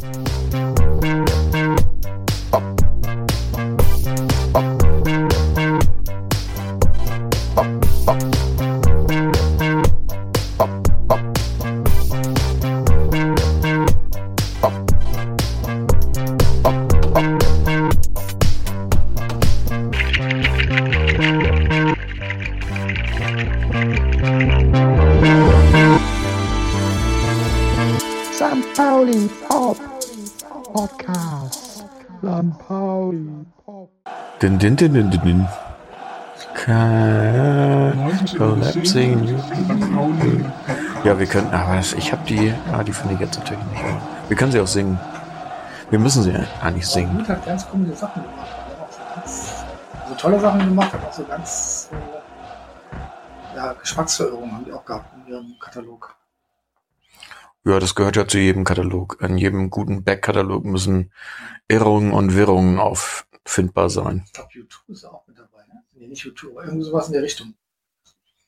St. Din, din, din, din, din. Collapsing. Ja, wir können, aber ich habe die, ah, die finde ich jetzt natürlich nicht. aber Wir können sie auch singen. Wir müssen sie eigentlich singen. Gut hat ganz coole Sachen gemacht. Hat auch so, ganz, so tolle Sachen gemacht, hat auch so ganz äh, ja, Geschmacksverirrungen haben die auch gehabt in ihrem Katalog. Ja, das gehört ja zu jedem Katalog. An jedem guten Backkatalog müssen Irrungen und Wirrungen auffindbar sein. Ich glaube, U2 ist auch mit dabei. Ne? Nee, nicht U2, aber irgend sowas in der Richtung.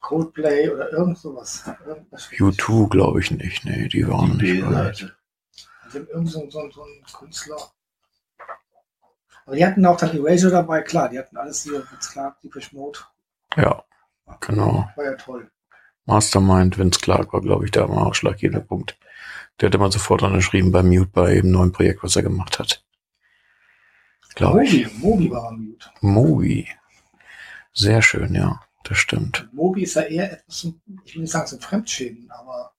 Coldplay oder irgend sowas. Irgendwas U2 glaube ich nicht. Nee, die waren nicht bei. Also irgend so, so, so ein Künstler. Aber die hatten auch dann Erasure dabei, klar, die hatten alles hier, Vince Clark, Deepish Mode. Ja, genau. War ja toll. Mastermind, Vince Clark war, glaube ich, da mal ausschlaggebender Punkt. Der hat immer sofort unterschrieben bei Mute bei dem neuen Projekt, was er gemacht hat. Glaube ich. Moby war am Mute. Moby. Sehr schön, ja. Das stimmt. Moby ist ja eher etwas, ich will nicht sagen zum Fremdschämen, aber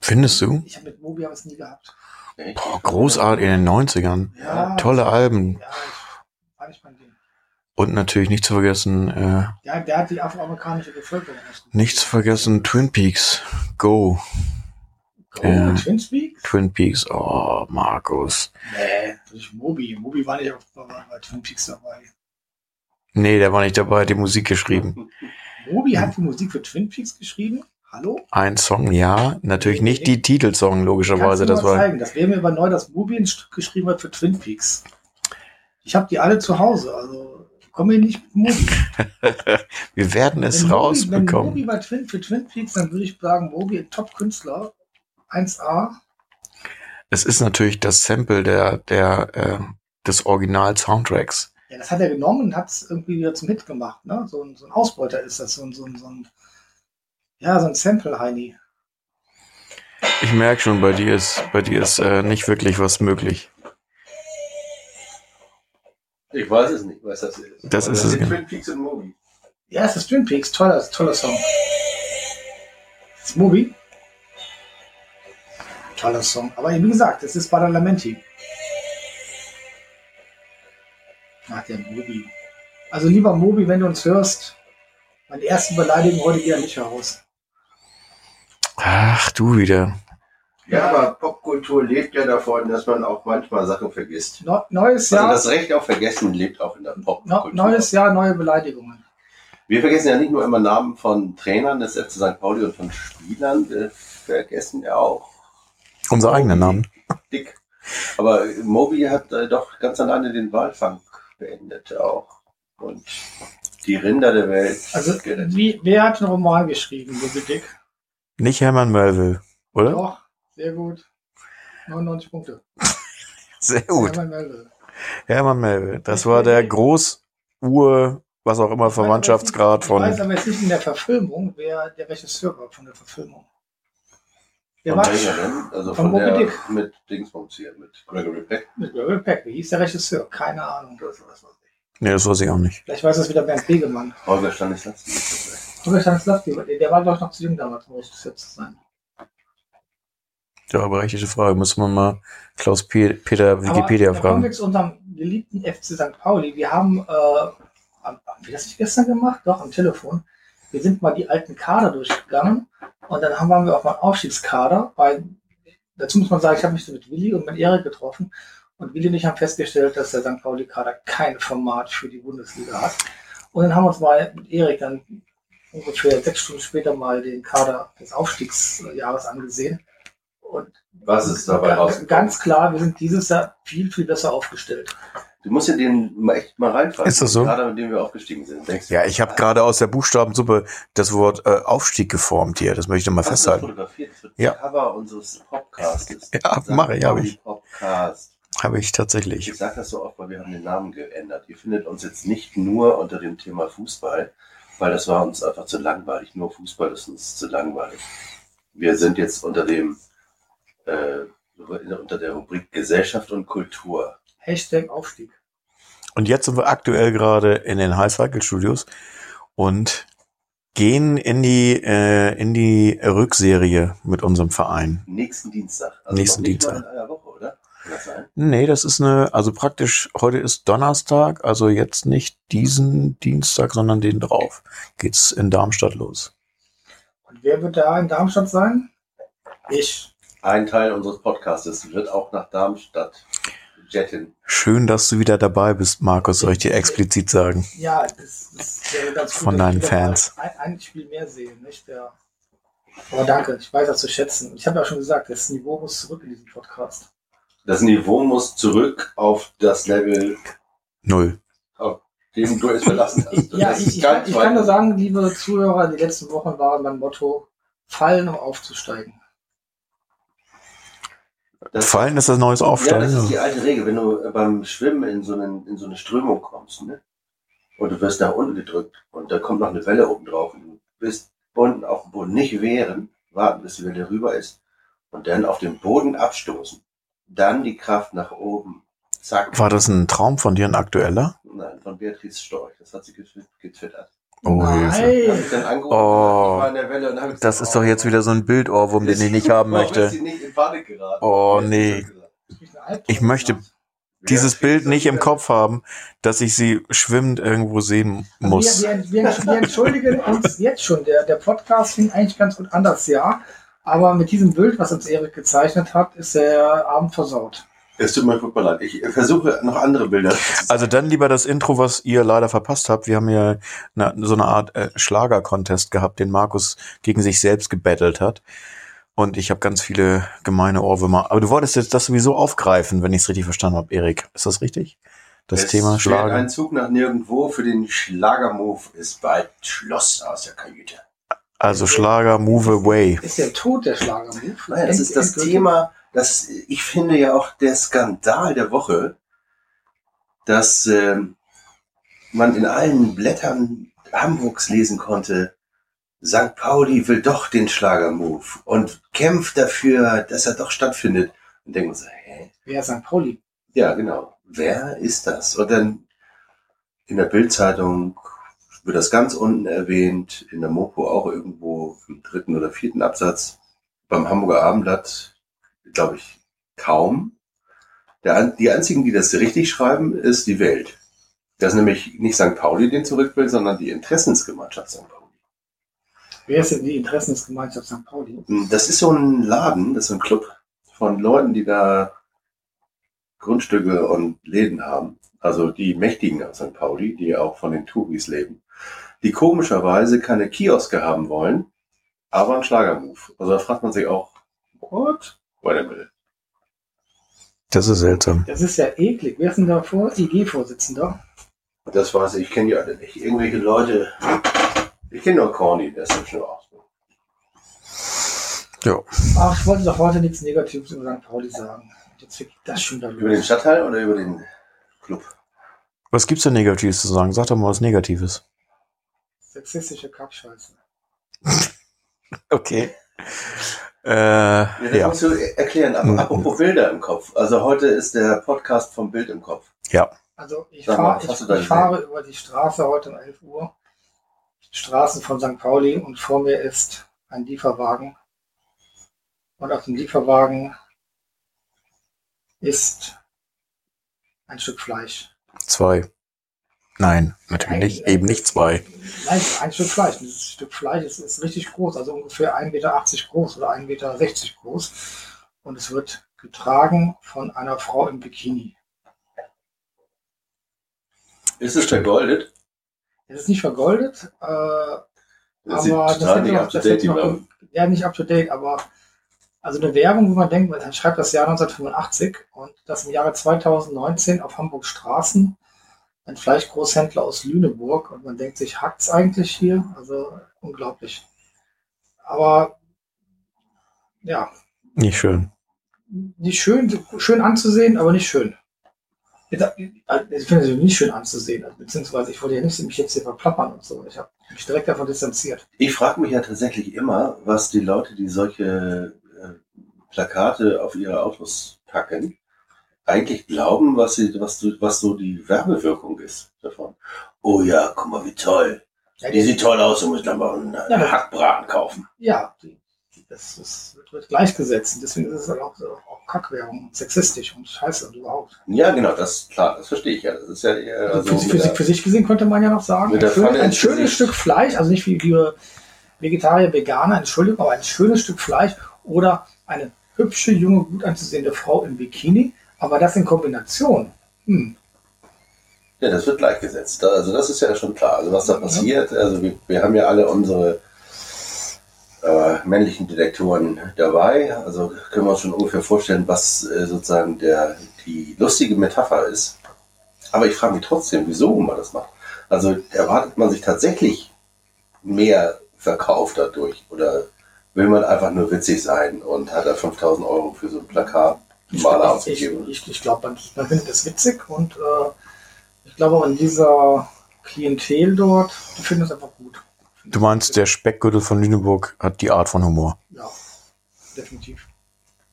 Findest du? ich habe mit Moby aber es nie gehabt. Boah, großartig in den 90ern. Ja, Tolle Alben. Ja, ich, war nicht mein Ding. Und natürlich nicht zu vergessen, äh, Ja, der hat die afroamerikanische Bevölkerung. nicht zu vergessen Twin Peaks. Go. Oh, Ja. Twin Peaks? Twin Peaks. Oh, Markus. Nee, Moby. Moby war nicht auf, war bei Twin Peaks dabei. Nee, der war nicht dabei, hat die Musik geschrieben. Moby hat die Musik für Twin Peaks geschrieben. Hallo? Ein Song, ja. Natürlich nicht die Titelsong, logischerweise. Das war. zeigen. Das wäre mir aber neu, dass Moby ein Stück geschrieben hat für Twin Peaks. Ich habe die alle zu Hause, also komme ich nicht mit Moby. Wir werden es Wenn Moby- Wenn rausbekommen. Moby bei Twin, für Twin Peaks, dann würde ich sagen, Moby ein Top-Künstler. 1A. Es ist natürlich das Sample der, der, äh, des Original-Soundtracks. Ja, das hat er genommen und hat es irgendwie wieder zum Hit gemacht. Ne? So, ein, so ein Ausbeuter ist das, so ein, so ein, so ein ja, so ein Sample-Heini. Ich merke schon, bei dir ist, bei dir ist äh, nicht wirklich was möglich. Ich weiß es nicht, was das ist. Das Aber ist es, sind genau. Twin Peaks und Moby. Ja, es ist Twin Peaks, toller, toller Song. Das ist Moby. Toller Song. Aber wie gesagt, es ist Badalamenti. Ach, der Moby. Also lieber Moby, wenn du uns hörst, meine ersten Beleidigungen heute gehen nicht heraus. Ach, du wieder. Ja, aber Popkultur lebt ja davon, dass man auch manchmal Sachen vergisst. Neu- neues Also Jahr, das Recht auf Vergessen lebt auch in der no, Popkultur. neues Jahr, neue Beleidigungen. Wir vergessen ja nicht nur immer Namen von Trainern des FC St. Pauli und von Spielern, wir vergessen ja auch Unser eigener Name. Dick. Aber Moby hat äh, doch ganz alleine den Walfang beendet auch. Und die Rinder der Welt. Also, wie, wer hat einen Roman geschrieben, Moby Dick? Nicht Hermann Melville, oder? Doch, sehr gut. 99 Punkte. Sehr gut. Hermann Melville. Hermann Melville. Das war der Groß-Ur, was auch immer, Verwandtschaftsgrad Ich weiß von. aber jetzt nicht in der Verfilmung, wer der Regisseur war von der Verfilmung. Der Von war welcher denn? Also Von von, Moby der Dick. mit Dingsbums hier, mit Gregory Peck. mit Gregory Peck. Wie hieß der Regisseur? Keine Ahnung. Das weiß man nicht. Nee, das weiß ich auch nicht. Vielleicht weiß das wieder Bernd Begemann. Holger Stanislavski. Oder Stanislavski, der war doch noch zu jung damals, muss es jetzt sein. Ja, berechtigte Frage. Müssen wir mal Klaus Pe Peter Wikipedia Aber da kommen wir fragen. zu unserem geliebten FC St. Pauli. Wir haben, äh, haben wir das nicht gestern gemacht? Doch, am Telefon. Wir sind mal die alten Kader durchgegangen und dann haben wir auch mal einen Aufstiegskader, weil dazu muss man sagen, ich habe mich so mit Willi und mit Erik getroffen und Willi und ich haben festgestellt, dass der St. Pauli-Kader kein Format für die Bundesliga hat. Und dann haben wir uns mal mit Erik dann ungefähr sechs Stunden später mal den Kader des Aufstiegsjahres angesehen. Und Was ist dabei rausgekommen? Ganz klar, wir sind dieses Jahr viel, viel besser aufgestellt. Du musst ja den echt mal reinfassen. Ist das so? Gerade mit dem wir aufgestiegen sind. Denkst Ja, ich habe gerade aus der Buchstabensuppe das Wort äh, Aufstieg geformt hier. Das möchte ich doch mal Hast du festhalten. fotografiert? Das wird Ja. Cover unseres Podcasts. Ja, mache ich, hab ich. Podcast. Habe ich Ich tatsächlich. sage das so oft, weil wir haben den Namen geändert. Ihr findet uns jetzt nicht nur unter dem Thema Fußball, weil das war uns einfach zu langweilig. Nur Fußball ist uns zu langweilig. Wir sind jetzt unter dem äh, unter der Rubrik Gesellschaft und Kultur. Hashtag Aufstieg. Und jetzt sind wir aktuell gerade in den High Cycle Studios und gehen in die äh, in die Rückserie mit unserem Verein. Nächsten Dienstag. Nächsten noch nicht Dienstag. In einer Woche, oder? Kann? Nee, das ist eine, also praktisch, heute ist Donnerstag, also jetzt nicht diesen Dienstag, sondern den drauf. Geht's in Darmstadt los. Und wer wird da in Darmstadt sein? Ich. Ein Teil unseres Podcastes wird auch nach Darmstadt jetten. Schön, dass du wieder dabei bist, Markus, soll ich dir explizit sagen. Ja, das, das wäre ganz gut. Von deinen Fans. Ein, ein Spiel mehr sehen, nicht? Der, aber danke, ich weiß das zu schätzen. Ich habe ja schon gesagt, das Niveau muss zurück in diesem Podcast. Das Niveau muss zurück auf das Level, Null. dem du es verlassen hast. Ja, ich, ist ich, kann, ich kann nur sagen, liebe Zuhörer, die letzten Wochen waren mein Motto, fallen, um aufzusteigen. Das- Fallen ist das neues Ja, das ist Aufsteigen. die alte Regel. Wenn du beim Schwimmen in so, einen, in so eine Strömung kommst, ne? Und du wirst nach unten gedrückt und da kommt noch eine Welle oben drauf und du bist unten auf dem Boden nicht wehren, warten, bis die Welle rüber ist und dann auf den Boden abstoßen. Dann die Kraft nach oben. Zack. War das ein Traum von dir, ein aktueller? Nein, von Beatrice Storch. Das hat sie getwi- getwittert. Oh, Nein. Oh. ich war in der Welle und hab gesagt, Das ist oh, doch jetzt wieder so ein Bildohrwurm, den ich nicht haben möchte. Oh, nee. Ich möchte dieses Bild nicht im. Kopf haben, dass ich sie schwimmend irgendwo sehen muss. Wir, wir, wir, wir entschuldigen uns jetzt schon. Der, der Podcast fing eigentlich ganz gut an das Jahr. Aber mit diesem Bild, was uns Erik gezeichnet hat, ist der Abend versaut. Es tut mir furchtbar leid. Ich versuche noch andere Bilder. Also dann lieber das Intro, was ihr leider verpasst habt. Wir haben ja eine, so eine Art äh, Schlager-Contest gehabt, den Markus gegen sich selbst gebettelt hat. Und ich habe ganz viele gemeine Ohrwürmer. Aber du wolltest jetzt das sowieso aufgreifen, wenn ich es richtig verstanden habe, Erik. Ist das richtig? Das es Thema Schlager. Ein Zug nach nirgendwo für den Schlagermove ist bald Schloss aus der Kajüte. Also Schlager Move Away. Ist der Tod der Schlagermove? Nein, das ist das? Thema, das ich finde ja auch der Skandal der Woche, dass ähm, man in allen Blättern Hamburgs lesen konnte, St. Pauli will doch den Schlagermove und kämpft dafür, dass er doch stattfindet. Und denken so, hä? Wer ist St. Pauli? Ja, genau. Wer ist das? Und dann in der Bildzeitung wird das ganz unten erwähnt, in der Mopo auch irgendwo im dritten oder vierten Absatz, beim Hamburger Abendblatt, glaube ich, kaum. Der, die einzigen, die das richtig schreiben, ist die Welt. Das ist nämlich nicht St. Pauli den zurück will, sondern die Interessensgemeinschaft St. Pauli. Wer ist denn die Interessensgemeinschaft St. Pauli? Das ist so ein Laden, das ist so ein Club von Leuten, die da Grundstücke und Läden haben. Also die Mächtigen aus St. Pauli, die auch von den Touris leben. Die komischerweise keine Kioske haben wollen, aber einen Schlagermove. Also da fragt man sich auch, what? Minute. Das ist seltsam. Das ist ja eklig. Wer ist denn da vor? IG-Vorsitzender? Das weiß ich, ich kenne die alle nicht. Irgendwelche Leute, ich kenne nur Corny, der ist ja schon aus. Ja. Ach, ich wollte doch heute nichts Negatives über St. Pauli sagen. Jetzt wird das schon da Über den los. Stadtteil oder über den Club? Was gibt's denn Negatives zu sagen? Sag doch mal was Negatives. Sexistische Kackscheiße. Okay. Äh, Ja, das ja. musst du erklären. Aber Mhm. apropos Bilder im Kopf. Also heute ist der Podcast vom Bild im Kopf. Ja. Also ich, mal, fahr, was ich, ich fahre über die Straße heute um 11 Uhr. Straßen von St. Pauli und vor mir ist ein Lieferwagen. Und auf dem Lieferwagen ist ein Stück Fleisch. Zwei. Nein, natürlich nicht. Eben nicht zwei. Nein, ein Stück Fleisch. Dieses Stück Fleisch ist, ist richtig groß, also ungefähr 1,80 Meter groß oder 1,60 Meter groß. Und es wird getragen von einer Frau im Bikini. Ist es vergoldet? Es ist nicht vergoldet, äh, Das aber sieht das hätte nicht noch, up to das date hätte noch, ja nicht up to date, aber Also eine Werbung, wo man denkt, man schreibt das Jahr 1985 und das im Jahre 2019 auf Hamburg Straßen ein Fleischgroßhändler aus Lüneburg und man denkt sich, hackt's eigentlich hier? Also unglaublich. Aber ja, Nicht schön. nicht schön, schön anzusehen, aber nicht schön. Ich finde es nicht schön anzusehen, also beziehungsweise ich wollte ja nicht mich jetzt hier verplappern und so. Ich habe mich direkt davon distanziert. Ich frage mich ja tatsächlich immer, was die Leute, die solche äh, Plakate auf ihre Autos packen, eigentlich glauben, was, sie, was, du, was so die Werbewirkung ist davon. Oh ja, guck mal, wie toll. Ja, Die sieht toll aus, du musst dann mal einen Ja, einen aber- Hackbraten kaufen. ja die, das, das wird, gleichgesetzt. Und deswegen ist es halt auch, auch Kackwerbung, sexistisch und scheiße und überhaupt. Ja, genau, das klar, das verstehe ich ja. Das ist ja eher Also so für, für, sich, der- für sich gesehen könnte man ja noch sagen, ein, schön, ein schönes Gesicht. Stück Fleisch, also nicht wie wir Vegetarier, Veganer, Entschuldigung, aber ein schönes Stück Fleisch oder eine hübsche, junge, gut anzusehende Frau im Bikini, aber das in Kombination. Hm. Ja, das wird gleichgesetzt. Also das ist ja schon klar. Also was da passiert, also wir, wir haben ja alle unsere äh, männlichen Detektoren dabei. Also können wir uns schon ungefähr vorstellen, was äh, sozusagen der, die lustige Metapher ist. Aber ich frage mich trotzdem, wieso man das macht. Also erwartet man sich tatsächlich mehr Verkauf dadurch? Oder will man einfach nur witzig sein und hat da 5000 Euro für so ein Plakat Maler ich, ich, ich glaube, man, man findet es witzig und äh, ich glaube auch in dieser Klientel dort, die finden es einfach gut. Du meinst, der Speckgürtel von Lüneburg hat die Art von Humor. Ja, definitiv.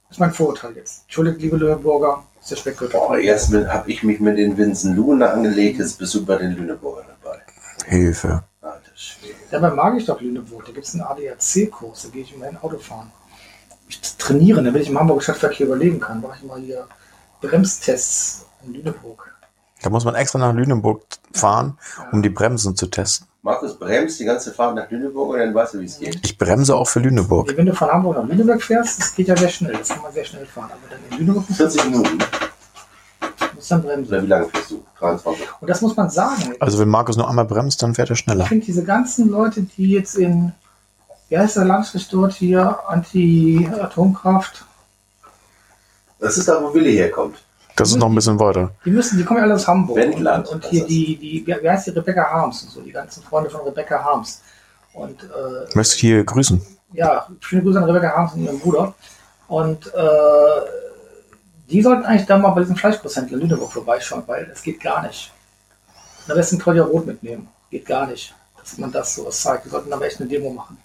Das ist mein Vorurteil jetzt. Entschuldigt, liebe Lüneburger, ist der Speckgürtel. Boah, erst habe ich mich mit den Winsen Lune angelegt, jetzt bist du bei den Lüneburger dabei. Hilfe. Alter Schwede. Dabei mag ich doch Lüneburg. Da gibt es einen ADAC-Kurs, da gehe ich immerhin Auto fahren. Ich trainiere, damit ich im Hamburger Stadtverkehr überleben kann. Mache ich mal hier Bremstests in Lüneburg. Da muss man extra nach Lüneburg fahren, um die Bremsen zu testen. Markus bremst die ganze Fahrt nach Lüneburg und dann weißt du, wie es geht. Ich bremse auch für Lüneburg. Wenn du von Hamburg nach Lüneburg fährst, das geht ja sehr schnell. Das kann man sehr schnell fahren. Aber dann in Lüneburg musst 40 Minuten. du musst dann bremsen. Oder wie lange fährst du? 23. Und das muss man sagen. Also wenn Markus nur einmal bremst, dann fährt er Ich schneller. finde diese ganzen Leute, die jetzt in, wie heißt der Landstrich dort hier, Anti-Atomkraft, Das ist da, wo Willi herkommt. Das ist noch ein bisschen weiter. die müssen, die kommen ja alle aus Hamburg. Wendland, Und, und hier die, die, wie heißt die Rebecca Harms und so, die ganzen Freunde von Rebecca Harms. Und äh, Ich möchte hier grüßen. ja, schöne Grüße an Rebecca Harms und ihren Bruder. Und äh, die sollten eigentlich da mal bei diesem Fleischgroßhändler in Lüneburg vorbeischauen, weil es geht gar nicht. Am besten Claudia Roth mitnehmen. Geht gar nicht, dass man das so zeigt. Wir sollten aber echt eine Demo machen.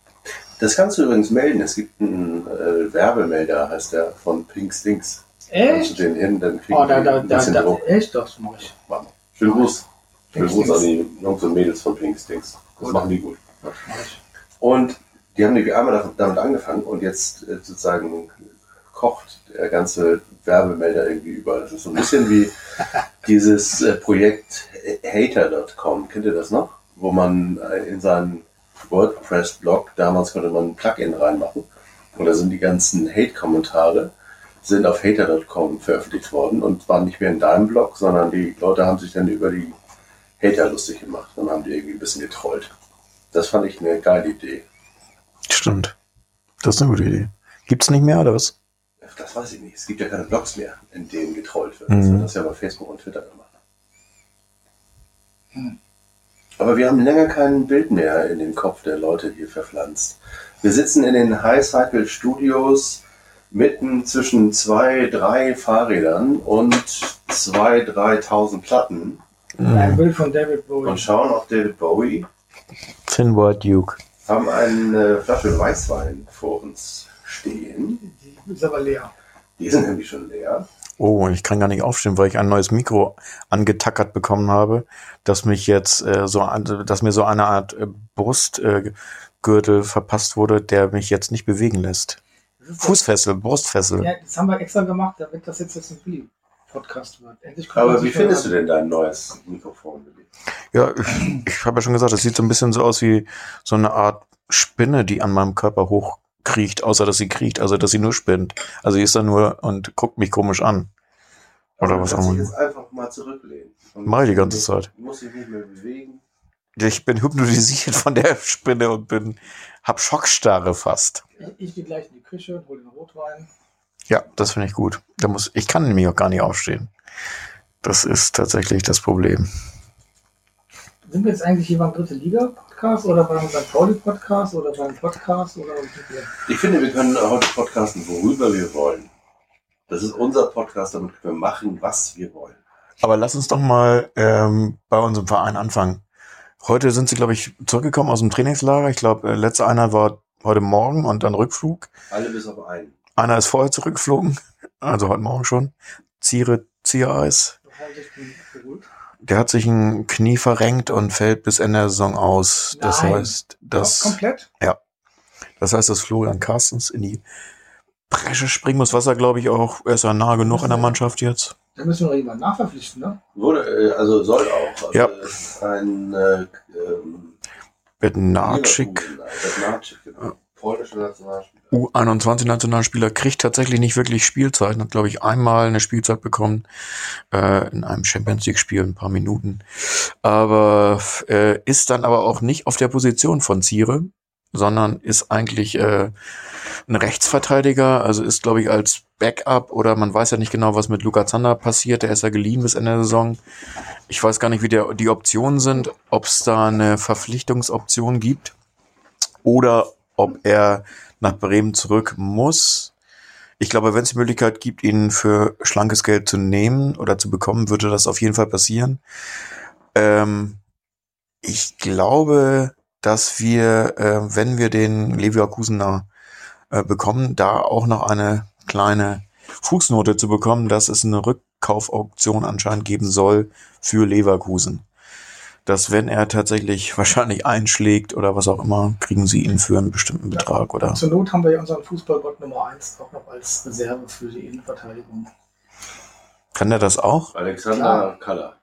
Das kannst du übrigens melden. Es gibt einen äh, Werbemelder, heißt der, von Pink Stinks. Kannst Echt? du den hin, dann kriegen Oh, da, da, ein da, bisschen da, Druck. echt, das mache ich. Schönen Gruß. Schönen Gruß an die Jungs und Mädels von Pink Stinks. Das Gut. machen die gut. Und die haben nämlich einmal damit- damit angefangen und jetzt äh, sozusagen kocht der ganze Werbemelder irgendwie überall. Das ist so ein bisschen wie dieses äh, Projekt Hater.com. Kennt ihr das noch? Wo man äh, in seinen WordPress-Blog, damals konnte man ein Plugin reinmachen. Und da sind die ganzen Hate-Kommentare sind auf Hater.com veröffentlicht worden und waren nicht mehr in deinem Blog, sondern die Leute haben sich dann über die Hater lustig gemacht und haben die irgendwie ein bisschen getrollt. Das fand ich eine geile Idee. Stimmt. Das ist eine gute Idee. Gibt's nicht mehr oder was? Das weiß ich nicht. Es gibt ja keine Blogs mehr, in denen getrollt wird. Mhm. Das wird das ja bei Facebook und Twitter gemacht. Hm. Aber wir haben länger kein Bild mehr in den Kopf der Leute hier verpflanzt. Wir sitzen in den High Cycle Studios mitten zwischen zwei, drei Fahrrädern und zwei, dreitausend Platten Ein Bild von David Bowie. und schauen auf David Bowie, Thin White Duke. haben eine Flasche Weißwein vor uns stehen. Die ist aber leer. Die sind nämlich schon leer. Oh, ich kann gar nicht aufstehen, weil ich ein neues Mikro angetackert bekommen habe, das mich jetzt äh, so, an- dass mir so eine Art äh, Brustgürtel verpasst wurde, der mich jetzt nicht bewegen lässt. Fußfessel, Brustfessel. Ja, das haben wir extra gemacht, damit das jetzt jetzt ein Billy-Podcast wird. Endlich kommt Aber wie findest du denn dein neues Mikrofon? Ja, ich, ich habe ja schon gesagt, es sieht so ein bisschen so aus wie so eine Art Spinne, die an meinem Körper hochkriecht, außer dass sie kriecht, also dass sie nur spinnt. Also sie ist da nur und guckt mich komisch an. Oder Aber was du auch immer. jetzt einfach mal zurücklehnen. Mach ich die ganze Zeit. musst dich nicht mehr bewegen. Ich bin hypnotisiert von der Spinne und bin, hab Schockstarre fast. Ich, ich gehe gleich in die Küche und hole den Rotwein. Ja, das finde ich gut. Da muss, ich kann nämlich auch gar nicht aufstehen. Das ist tatsächlich das Problem. Sind wir jetzt eigentlich hier beim Dritte Liga-Podcast oder beim St. Pauli-Podcast oder beim Podcast oder wo sind wir? Ich finde, wir können heute podcasten, worüber wir wollen. Das ist unser Podcast, damit können wir machen, was wir wollen. Aber lass uns doch mal ähm, bei unserem Verein anfangen. Heute sind sie, glaube ich, zurückgekommen aus dem Trainingslager. Ich glaube, äh, letzte Einheit war heute Morgen und dann Rückflug. Alle bis auf einen. Einer ist vorher zurückgeflogen, also heute Morgen schon. Ziere, Ziereis. Die geholt. Der hat sich ein Knie verrenkt und fällt bis Ende der Saison aus. Das Nein. heißt, das, komplett? das heißt, dass Florian Carstens in die Bresche springen muss, was er, glaube ich, auch, er ist ja nah genug in der Mannschaft jetzt. Da müssen wir noch jemanden nachverpflichten, ne? Wurde, äh, also soll auch. Also Ja. Ein äh, ähm, Bednarczyk, Leverkusen, äh, Bednarczyk, genau. Polnischer Nationalspieler. U21-Nationalspieler, kriegt tatsächlich nicht wirklich Spielzeit. Hat, glaube ich, einmal eine Spielzeit bekommen äh, in einem Champions League-Spiel, ein paar Minuten. Aber äh, ist dann aber auch nicht auf der Position von Ziere, sondern ist eigentlich äh, ein Rechtsverteidiger, also ist, glaube ich, als Backup oder man weiß ja nicht genau, was mit Luca Zander passiert. Der ist ja geliehen bis Ende der Saison. Ich weiß gar nicht, wie der, die Optionen sind, ob es da eine Verpflichtungsoption gibt oder ob er nach Bremen zurück muss. Ich glaube, wenn es die Möglichkeit gibt, ihn für schlankes Geld zu nehmen oder zu bekommen, würde das auf jeden Fall passieren. Ähm, ich glaube, dass wir, äh, wenn wir den Leverkusener äh, bekommen, da auch noch eine kleine Fußnote zu bekommen, dass es eine Rückkaufauktion anscheinend geben soll für Leverkusen. Dass wenn er tatsächlich wahrscheinlich einschlägt oder was auch immer, kriegen sie ihn für einen bestimmten Betrag oder Zur Not haben wir ja unseren Fußballgott Nummer 1 auch noch als Reserve für die Innenverteidigung. kann er das auch? Alexander Klar. Kaller.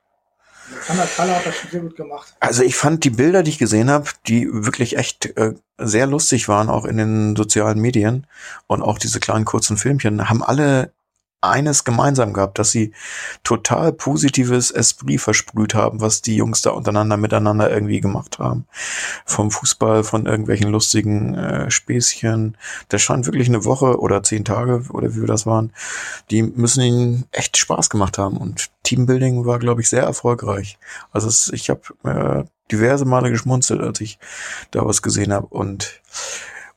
Alexander Kaller hat das schon sehr gut gemacht. Also ich fand die Bilder, die ich gesehen habe, die wirklich echt äh, sehr lustig waren, auch in den sozialen Medien und auch diese kleinen kurzen Filmchen, haben alle eines gemeinsam gehabt, dass sie total positives Esprit versprüht haben, was die Jungs da untereinander miteinander irgendwie gemacht haben. Vom Fußball, von irgendwelchen lustigen äh, Späßchen. Das scheint wirklich eine Woche oder zehn Tage oder wie wir das waren. Die müssen ihnen echt Spaß gemacht haben und Teambuilding war, glaube ich, sehr erfolgreich. Also es, ich habe äh, diverse Male geschmunzelt, als ich da was gesehen habe und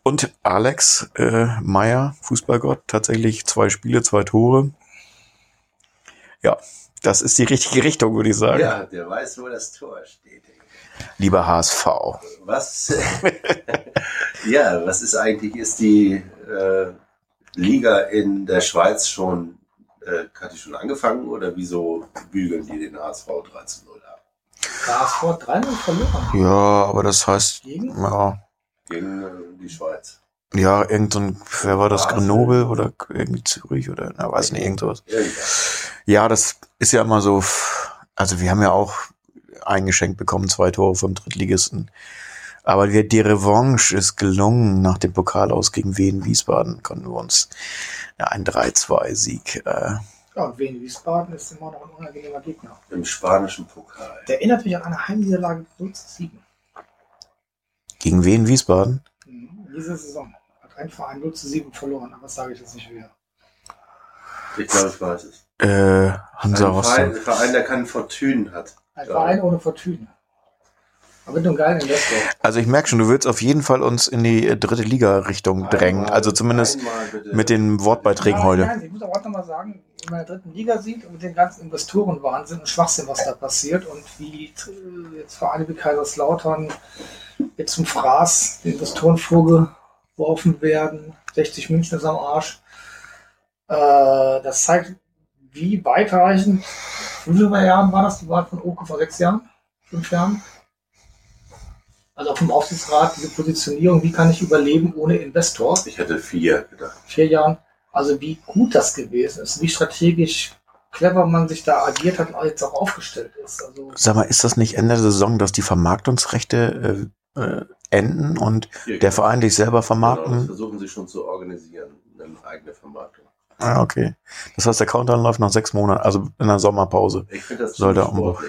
und Alex äh, Meyer, Fußballgott, tatsächlich zwei Spiele, zwei Tore. Ja, das ist die richtige Richtung, würde ich sagen. Ja, der weiß, wo das Tor steht. Lieber HSV. Was? ja, was ist eigentlich, ist die äh, Liga in der Schweiz schon, äh, hat die schon angefangen oder wieso bügeln die den HSV 3 zu 0 ab? HSV 3-0 verloren. Ja, aber das heißt, Gegen? ja, Gegen die Schweiz. ja, irgend so ein, wer war das, Basel. Grenoble oder irgendwie Zürich oder, na, weiß nicht, irgend sowas. Irgendwas. Ja, das ist ja immer so, also wir haben ja auch eingeschenkt bekommen, zwei Tore vom Drittligisten. Aber wir, die Revanche ist gelungen. Nach dem Pokal aus gegen Wien Wiesbaden konnten wir uns ja, einen 3-2-Sieg. Äh, Ja, und Wien Wiesbaden ist immer noch ein unangenehmer Gegner. Im spanischen Pokal. Der erinnert mich an eine Heimniederlage 0 zu 7. gegen Wien Wiesbaden. Diese Saison hat ein Verein 0 zu 7 verloren, aber das sage ich jetzt nicht wieder. Ich glaube, ich weiß es. Äh, Hansa Ein Verein, Rostock. Verein, der keine Fortune hat. Ein. Verein ohne Fortune. Aber mit einem geilen Investor. Also ich merke schon, du willst auf jeden Fall uns in die äh, dritte Liga-Richtung drängen. Also zumindest einmal mit den Wortbeiträgen nein, heute. Nein, ich muss aber auch nochmal sagen, wenn man in der dritten Liga sieht und mit den ganzen Investorenwahnsinn und Schwachsinn, was da passiert und wie äh, jetzt Vereine wie Kaiserslautern jetzt zum Fraß den Investoren vorgeworfen werden, 60 München ist am Arsch. Äh, das zeigt, wie weitreichend, wie viele Jahren war das, die Wahl von Oke vor sechs Jahren? Fünf Jahren? Also auch im Aufsichtsrat, diese Positionierung, wie kann ich überleben ohne Investor? Ich hätte vier gedacht. vier Jahren, also wie gut das gewesen ist, wie strategisch clever man sich da agiert hat und jetzt auch aufgestellt ist. Also Sag mal, ist das nicht Ende der Saison, dass die Vermarktungsrechte äh, äh, enden und der Verein dich selber Genau, das vermarkten? versuchen sie schon zu organisieren, eine eigene Vermarktung. Ah, okay. Das heißt, der Countdown läuft nach sechs Monaten, also in der Sommerpause. Ich finde das Sollte auch.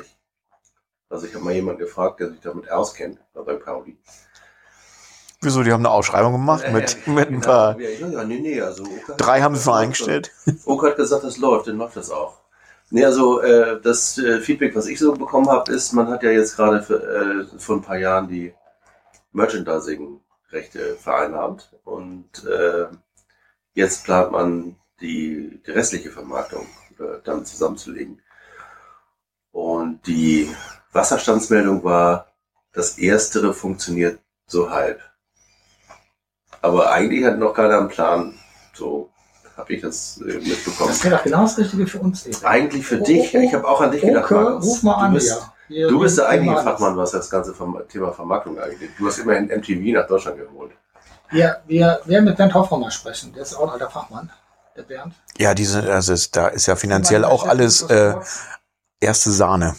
Also ich habe mal jemanden gefragt, der sich damit auskennt, bei Pauli. Wieso, die haben eine Ausschreibung gemacht Ja, mit, ja, mit ein genau. paar. Ja, ja, nee, nee, also Drei haben sie das eingestellt. Oka hat gesagt, das läuft, dann läuft das auch. Nee, also äh, das äh, Feedback, was ich so bekommen habe, ist, man hat ja jetzt gerade äh, vor ein paar Jahren die Merchandising-Rechte vereinnahmt und äh, jetzt plant man die, die restliche Vermarktung äh, dann zusammenzulegen. Und die Wasserstandsmeldung war, das erstere funktioniert so halb. Aber eigentlich hat noch keiner einen Plan. So habe ich das äh, mitbekommen. Das wäre doch genau das Richtige für uns. Erik. Eigentlich für Oh, dich, oh, ich habe auch an dich gedacht. Okay, Markus. ruf mal an. du bist, ja. Du bist der eigentliche. Fachmann, was das ganze Thema Vermarktung angeht. Du hast immerhin MTV nach Deutschland geholt. Wir, wir werden mit Bernd Hoffmann mal sprechen. Der ist auch ein alter Fachmann, der Bernd. Ja, diese, also ist, da ist ja finanziell auch alles äh, erste Sahne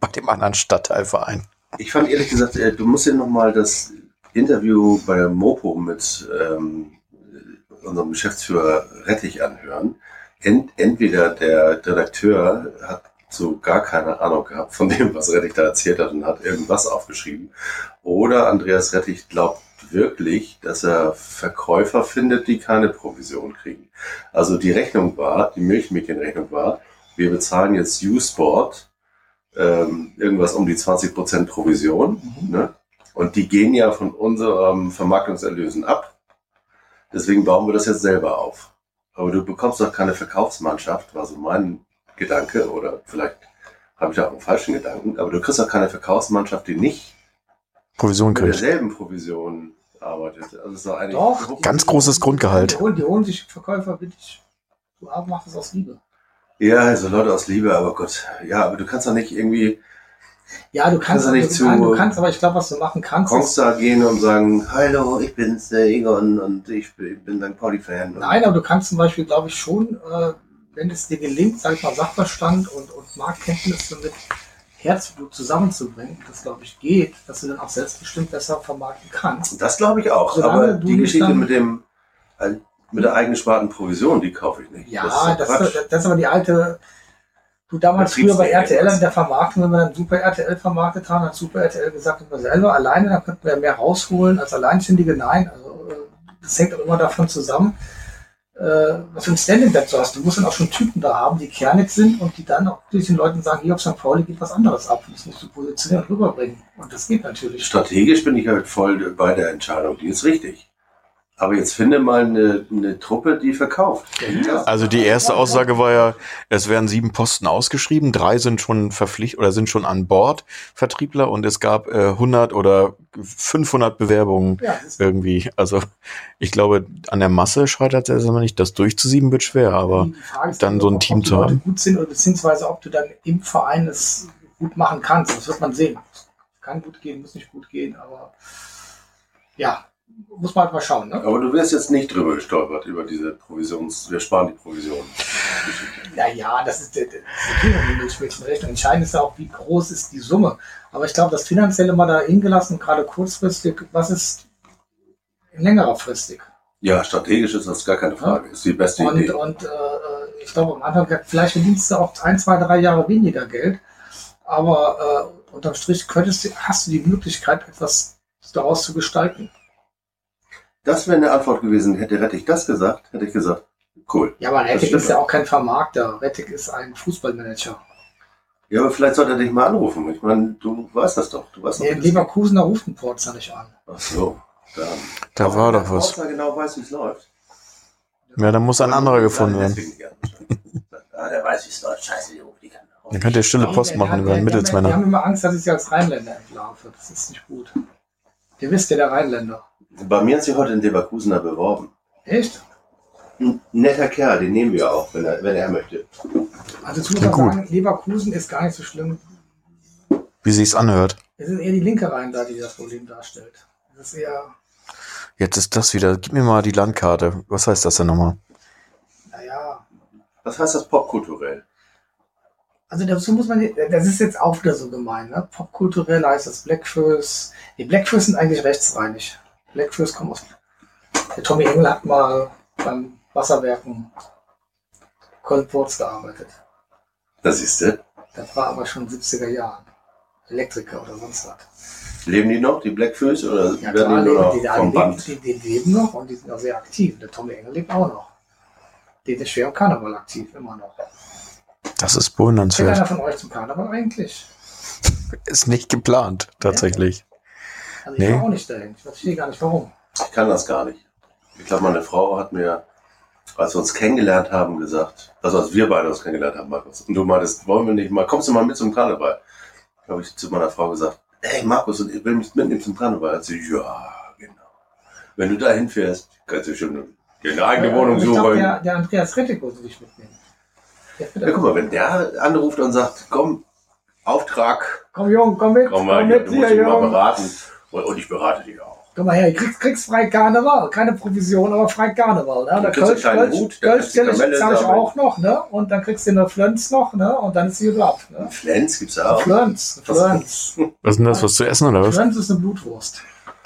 bei dem anderen Stadtteilverein. Ich fand ehrlich gesagt, äh, du musst dir nochmal das Interview bei der Mopo mit ähm, unserem Geschäftsführer Rettich anhören. Ent, entweder der Redakteur hat so gar keine Ahnung gehabt von dem, was Rettich da erzählt hat und hat irgendwas aufgeschrieben. Oder Andreas Rettich glaubt wirklich, dass er Verkäufer findet, die keine Provision kriegen. Also die Rechnung war, die Milchmädchenrechnung war, wir bezahlen jetzt U-Sport ähm, irgendwas um die 20% Provision. Mhm. Ne? Und die gehen ja von unserem Vermarktungserlösen ab. Deswegen bauen wir das jetzt selber auf. Aber du bekommst doch keine Verkaufsmannschaft, war so mein Gedanke, oder vielleicht habe ich da auch einen falschen Gedanken, aber du kriegst doch keine Verkaufsmannschaft, die nicht Provision mit kriegt. derselben Provision arbeitet. Also ist doch eigentlich Doch. Ganz großes Grundgehalt. Die holen, die holen sich Verkäufer wirklich. Du machst es aus Liebe. Ja, also Leute aus Liebe, aber Gott, ja, aber du kannst doch nicht irgendwie Ja, du kannst, nicht du, zu- nein, du kannst, aber ich glaube, was du machen kannst, Kongstar gehen und sagen, hallo, ich bin's, der Egon und ich bin, St. Pauli-Fan. nein, aber du kannst zum Beispiel, glaube ich, schon, äh, wenn es dir gelingt, sag ich mal, Sachverstand und, und Marktkenntnisse mit Herzblut zusammenzubringen, das glaube ich geht, dass du dann auch selbstbestimmt besser vermarkten kannst. Das glaube ich auch, Solange aber die nicht Geschichte mit dem mit der eingesparten Provision, die kaufe ich nicht. Ja, das das, ist das, doch ist aber die alte. Du damals früher bei RTL in der Vermarktung, wenn wir dann Super RTL vermarktet haben, hat Super RTL gesagt, wir selber alleine, dann könnten wir mehr rausholen als Alleinständige. Nein, also äh, das hängt auch immer davon zusammen, äh, was für ein Standing dazu hast. Du musst dann auch schon Typen da haben, die kernig sind und die dann auch durch den Leuten sagen, hier auf St. Pauli geht was anderes ab. Das musst du positionieren und rüberbringen. Und das geht natürlich. Strategisch bin ich halt voll bei der Entscheidung, die ist richtig. Aber jetzt finde mal eine, eine Truppe, die verkauft. Also die erste Aussage war ja, es werden sieben Posten ausgeschrieben, drei sind schon verpflichtet oder sind schon an Bord Vertriebler und es gab äh, 100 oder 500 Bewerbungen Ja, irgendwie. Also ich glaube, an der Masse scheitert es immer nicht. Das durchzusieben wird schwer, aber dann so ein ob Team zu haben. gut sind oder beziehungsweise ob du dann im Verein es gut machen kannst. Das wird man sehen. Kann gut gehen, muss nicht gut gehen, aber ja, muss man halt mal schauen. Ne? Aber du wirst jetzt nicht drüber gestolpert über diese Provisions, wir sparen die Provision. Ja, ja, das ist der, der, der die. Entscheidend ist ja auch, wie groß ist die Summe. Aber ich glaube, das Finanzielle mal da hingelassen, gerade kurzfristig, was ist längerer fristig? Ja, strategisch ist das gar keine Frage. Ist die beste Und, Idee. und äh, ich glaube, am Anfang, vielleicht verdienst du auch ein, zwei, drei Jahre weniger Geld, aber äh, unterm Strich könntest du, hast du die Möglichkeit, etwas daraus zu gestalten. Das wäre eine Antwort gewesen. Hätte Rettich das gesagt, hätte ich gesagt, cool. Ja, aber Rettig ist ja auch kein Vermarkter. Rettig ist ein Fußballmanager. Ja, aber vielleicht sollte er dich mal anrufen. Ich meine, du weißt das doch. Du weißt doch, wie das Leverkusener ruft einen Porzer nicht an. Ach so. Dann. da Auch war wenn doch der was. Porzer genau weiß, wie es läuft. Ja, dann muss ein anderer gefunden werden. ah, der weiß, wie es läuft. Scheiße, die ruft die kann. Dann könnt ihr stille Post Nee, machen der- über der- den der- Wir Mittelsmänner. haben immer Angst, dass ich sie als Rheinländer entlarve. Das ist nicht gut. Ihr wisst ja, der Rheinländer. Bei mir hat sich heute ein Leverkusener beworben. Echt? Ein netter Kerl, den nehmen wir auch, wenn er, wenn er möchte. Also gut. sagen, Leverkusen ist gar nicht so schlimm. Wie sich's anhört. Es ist eher die linke Reihen da, die das Problem darstellt. Es ist eher, Jetzt ist das wieder. Gib mir mal die Landkarte. Was heißt das denn nochmal? naja, Was heißt das popkulturell? also dazu muss man, das ist jetzt auch wieder so gemein, ne? Popkulturell heißt das Blackfurs. Die Blackfurs sind eigentlich rechtsreinig. Blackfurs kommen aus. Der Tommy Engel hat mal beim Wasserwerken Köln-Porz gearbeitet. Das ist du. Das war aber schon 70er Jahren. Elektriker oder sonst was. Leben die noch, die Blackfish, oder Ja, werden klar, die nur noch die, vom Band? die, die leben noch und die sind auch sehr aktiv. Der Tommy Engel lebt auch noch. Der ist schwer am Karneval aktiv, immer noch. Das ist bewundernswert. einer von euch zum Karneval eigentlich? Ist nicht geplant, tatsächlich. Also ich Nee. war auch nicht dahin. Ich verstehe gar nicht warum. Ich kann das gar nicht. Ich glaube, meine Frau hat mir, als wir uns kennengelernt haben, gesagt, also als wir beide uns kennengelernt haben, Markus, und du meintest, wollen wir nicht mal, kommst du mal mit zum Karneval? habe ich zu meiner Frau gesagt, hey Markus, und ich will mich mitnehmen zum Karneval. Hat sie, ja, genau. Wenn du da hinfährst, kannst du schon eine eigene Wohnung ich glaub, suchen. der, der Andreas Rettiko will ich mitnehmen. Ja, guck mal, wenn der anruft und sagt, komm, Auftrag, Komm, Jung, komm mit. komm mal, komm mit du musst hier, mich mal Jung. beraten. Und, ich berate dich auch. Komm mal her, kriegst, kriegst frei Karneval. Keine Provision, aber frei Karneval. Ne? Da kriegst du einen Hut, Kölsch du Kamelle zahle ich auch noch. Ne? Und dann kriegst du eine Flönz noch. Ne? Und dann ist sie wieder ab. Ne? Flens gibt's da auch. Flönz. Was- Flönz. Was ist denn das, was zu essen oder was? Flönz ist eine Blutwurst.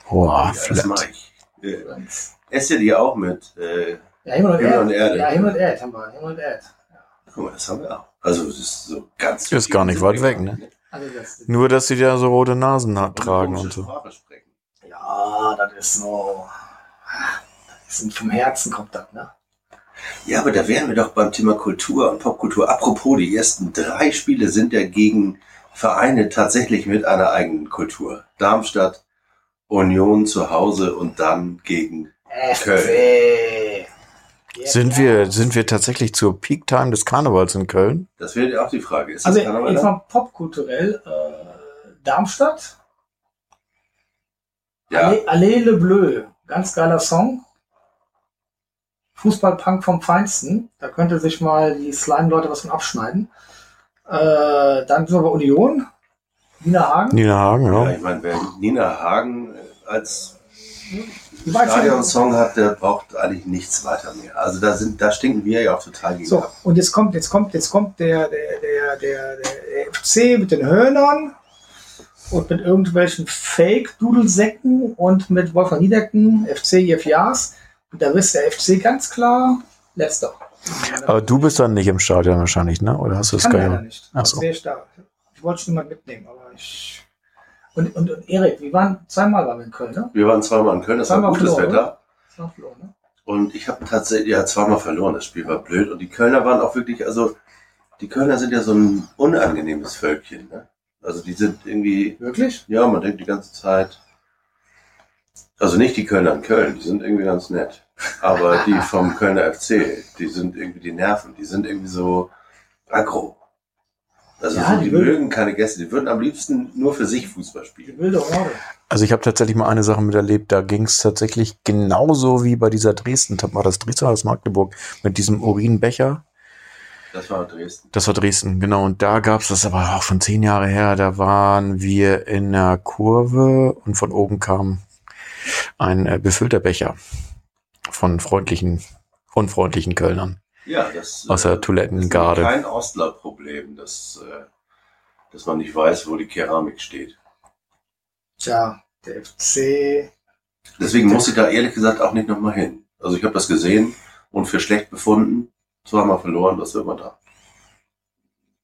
Boah, ja, das flat. mag ich. Äh, Flönz. Esst ihr die auch mit? Äh, Ja, Himmel und, Himmel Erd. und Erde. Ja, Himmel und Erd haben wir. Himmel und Erd. guck mal, das haben wir auch. Also, das ist so ganz. Ist gar nicht weit weg, ne? Also das, Nur, dass sie da so rote Nasen hat, Und tragen und so. Sprache sprechen. ja, das ist so. Das ist vom Herzen kommt das, ne? Ja, aber da wären wir doch beim Thema Kultur und Popkultur. Apropos, die ersten drei Spiele sind ja gegen Vereine tatsächlich mit einer eigenen Kultur. Darmstadt, Union zu Hause und dann gegen. FC. Ja, Sind wir, sind wir tatsächlich zur Peak Time des Karnevals in Köln? Das wäre ja auch die Frage. Ist Also das Karneval jetzt da? mal popkulturell. Äh, Darmstadt. Ja, Allez, Allez le Bleu. Ganz geiler Song. Fußballpunk vom Feinsten. Da könnte sich mal die Slime-Leute was von abschneiden. Äh, dann sind wir bei Union. Wiener Hagen. Nina Hagen, ja, ja. ich meine, wer Nina Hagen äh, als Stadion-Song hat, der braucht eigentlich nichts weiter mehr. Also da sind, da stinken wir ja auch total gegen So, ab. und jetzt kommt, jetzt kommt, jetzt kommt der, der, der, der, der FC mit den Hörnern und mit irgendwelchen Fake-Dudelsäcken und mit Wolfgang Niedecken, FC Jeff Jaas. Und da ist der FC ganz klar letzter. Aber du bist dann nicht im Stadion wahrscheinlich, ne? Oder hast du kann gar nicht? Ach so. Ich wollte schon mal mitnehmen, aber ich. Und, und, und Erik, wir waren zweimal waren wir in Köln, ne? Wir waren zweimal in Köln, das war Zweimal gutes verloren, Wetter. Das war verloren, ne? Und ich habe tatsächlich ja zweimal verloren. Das Spiel war blöd. Und die Kölner waren auch wirklich, also die Kölner sind ja so ein unangenehmes Völkchen. Ne? Also die sind irgendwie, Wirklich? ja, man denkt die ganze Zeit, also nicht die Kölner in Köln, die sind irgendwie ganz nett. Aber die vom Kölner FC, die sind irgendwie die Nerven, die sind irgendwie so aggro. Also Ja, so, die die, mögen keine Gäste, die würden am liebsten nur für sich Fußball Die spielen. wilde Horde. Also ich habe tatsächlich mal eine Sache miterlebt, da ging es tatsächlich genauso wie bei dieser Dresden, war das Dresden oder das Magdeburg, mit diesem Urinbecher. Das war Dresden. Das war Dresden, genau. Und da gab's das aber auch schon zehn Jahre her. Da waren wir in der Kurve und von oben kam ein äh, befüllter von freundlichen, unfreundlichen Kölnern. Ja, das äh, Toilettengarde. Das ist kein Ostler-Problem, dass, äh, dass man nicht weiß, wo die Keramik steht. Tja, der FC. Deswegen muss ich da ehrlich gesagt auch nicht nochmal hin. Also ich habe das gesehen und für schlecht befunden, zweimal verloren, das wird man da.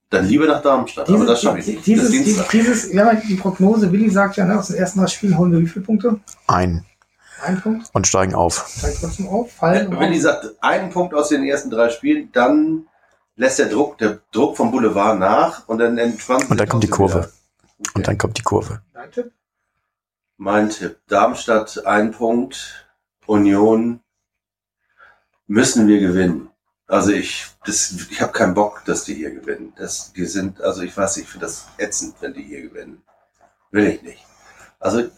Dann lieber nach Darmstadt, aber das schaffe ich nicht. Dieses, dieses, dieses, ja, die Prognose, Willi sagt ja, ne, aus den ersten drei Spielen holen wir wie viele Punkte? Ein Ein Punkt, und steigen auf. steigt trotzdem auf, fallen und Wenn die sagt, einen Punkt aus den ersten drei Spielen, dann lässt der Druck, der Druck vom Boulevard nach und dann entspannt sich Und dann kommt die Kurve. Okay. Und dann kommt die Kurve. Dein Tipp? Mein Tipp. Darmstadt ein Punkt. Union müssen wir gewinnen. Also ich, das, ich habe keinen Bock, dass die hier gewinnen. Das, die sind, also ich weiß, ich finde das ätzend, wenn die hier gewinnen. Will ich nicht. Also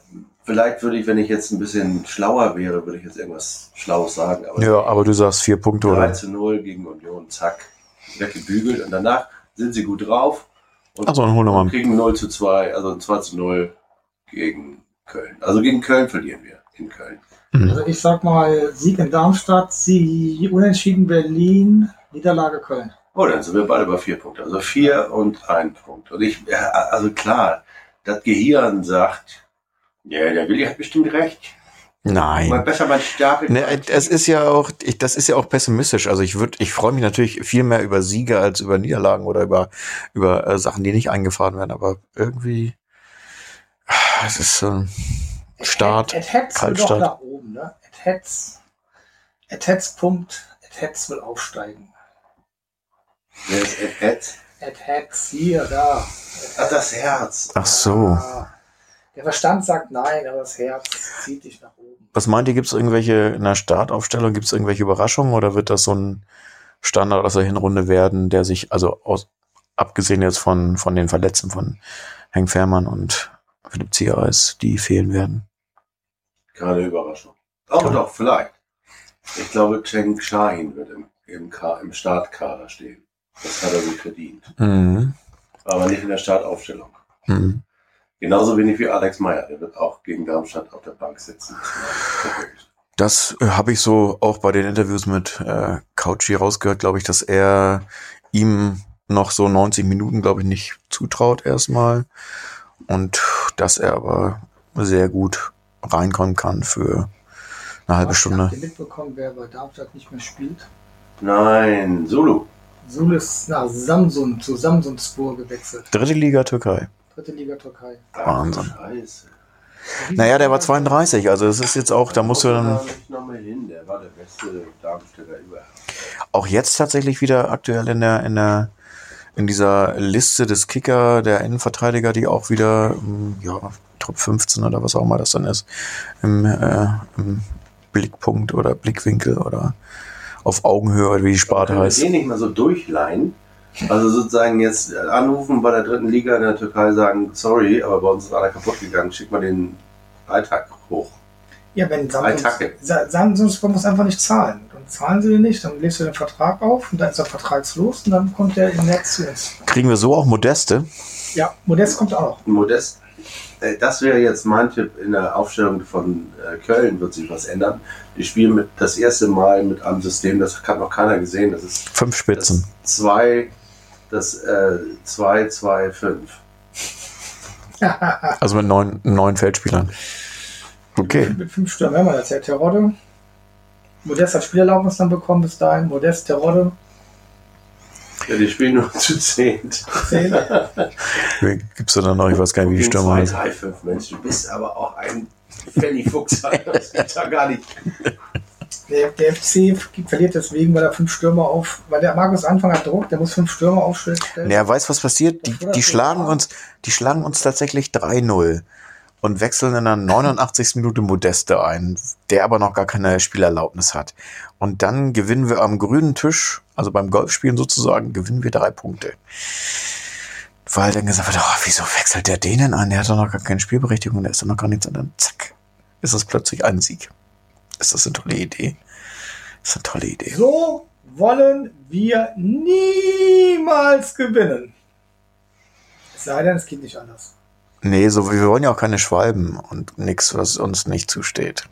vielleicht würde ich, wenn ich jetzt ein bisschen schlauer wäre, würde ich jetzt irgendwas Schlaues sagen. Aber Ja, aber du sagst vier Punkte 3 oder? zu 0 gegen Union, zack, weggebügelt und danach sind sie gut drauf und Achso, dann holen wir mal. kriegen 0 zu 2, also ein 2 zu 0 gegen Köln. Also gegen Köln verlieren wir in Köln. Mhm. Also ich sag mal, Sieg in Darmstadt, Sieg Unentschieden Berlin, Niederlage Köln. Oh, dann sind wir beide bei vier Punkten. Also vier und ein Punkt. Und ich, also klar, das Gehirn sagt, ja, der Willi hat bestimmt recht. Mal Nein. besser mal stark. Ne, es ist ja auch, ich, das ist ja auch pessimistisch. Also ich würde, ich freue mich natürlich viel mehr über Siege als über Niederlagen oder über über äh, Sachen, die nicht eingefahren werden. Aber irgendwie es ist ähm, Start. Et Hetz will doch Kaltstart. nach oben, ne? Et Hetz, Et Hetz pumpt, Et Hetz will aufsteigen. Wer ist Ed Ed? Et Hetz, hier, da. Ach, das Herz. Ach so. Ah, Der Verstand sagt nein, aber das Herz zieht dich nach oben. Was meint ihr, gibt es irgendwelche in der Startaufstellung, gibt es irgendwelche Überraschungen oder wird das so ein Standard aus der Hinrunde werden, der sich, also aus, abgesehen jetzt von, von den Verletzten von Henk Fährmann und Philipp Ziereis, die fehlen werden? Keine Überraschung. Oh, doch, vielleicht. Ich glaube, Cheng Shahin wird im, im, im Startkader stehen. Das hat er sich verdient. Mhm. Aber nicht in der Startaufstellung. Mhm. Genauso wenig wie Alex Meyer. Der wird auch gegen Darmstadt auf der Bank sitzen. Das äh, habe ich so auch bei den Interviews mit äh, Couchy rausgehört, glaube ich, dass er ihm noch so 90 Minuten, glaube ich, nicht zutraut erstmal. Und dass er aber sehr gut reinkommen kann für eine halbe Habt Stunde. ihr mitbekommen, wer bei Darmstadt nicht mehr spielt? Nein, Solo. Sul ist nach Samsun, zu Samsunspor gewechselt. Dritte Liga Türkei. Dritte Liga Türkei. Wahnsinn. Scheiße. Naja, der war 32, also es ist jetzt auch, da musst du dann Da nicht noch mal hin. Der war der beste Darmstädter überhaupt. auch jetzt tatsächlich wieder aktuell in der, in der, in dieser Liste des Kicker, der Innenverteidiger, die auch wieder, ähm, ja, Top 15 oder was auch immer das dann ist, im, äh, im Blickpunkt oder Blickwinkel oder auf Augenhöhe, oder wie die Sparte heißt. den nicht mal so durchleihen? Also sozusagen jetzt anrufen bei der dritten Liga in der Türkei sagen, sorry, aber bei uns ist einer kaputt gegangen, schick mal den Alltag hoch. Ja, wenn Attacke. Samsunspor Sa- Samsunspor muss einfach nicht zahlen. Dann zahlen sie den nicht, dann legst du den Vertrag auf und dann ist er vertragslos und dann kommt der im Netz zu uns. Kriegen wir so auch Modeste? Ja, Modest kommt auch noch. Modest, äh, das wäre jetzt mein Tipp in der Aufstellung von äh, Köln, wird sich was ändern. Die spielen mit, das erste Mal mit einem System, das hat noch keiner gesehen, das ist Fünf Spitzen. das 2, das äh, 2, 2, 5. Also mit neun, neun Feldspielern. Okay. Mit fünf Stürmern haben wir das ja. Terodde. Modest hat Spielerlaubnis dann bekommen bis dahin. Modest, Terodde. Ja, die spielen nur zu 10. Zehn. Gibt's da dann noch, ich weiß gar nicht, wie die Stürmer 2, heißen. 3, 5 Mensch, du bist aber auch ein Fanny Fuchs. Das geht ja gar nicht. Der, der FC verliert deswegen, weil er fünf Stürmer auf, weil der Markus Anfang hat Druck, der muss fünf Stürmer aufstellen. Ja, weiß was passiert? Die, die schlagen uns, die schlagen uns tatsächlich 3-0 und wechseln in der 89. Minute Modeste ein, der aber noch gar keine Spielerlaubnis hat. Und dann gewinnen wir am grünen Tisch, also beim Golfspielen sozusagen, gewinnen wir drei Punkte. Weil dann gesagt wird, oh, wieso wechselt der den denn ein? Der hat doch noch gar keine Spielberechtigung, der ist doch noch gar nichts. Und dann zack, ist das plötzlich ein Sieg. Ist das eine tolle Idee? ist eine tolle Idee. So wollen wir niemals gewinnen. Es sei denn, es geht nicht anders. Nee, so, wir wollen ja auch keine Schwalben und nichts, was uns nicht zusteht.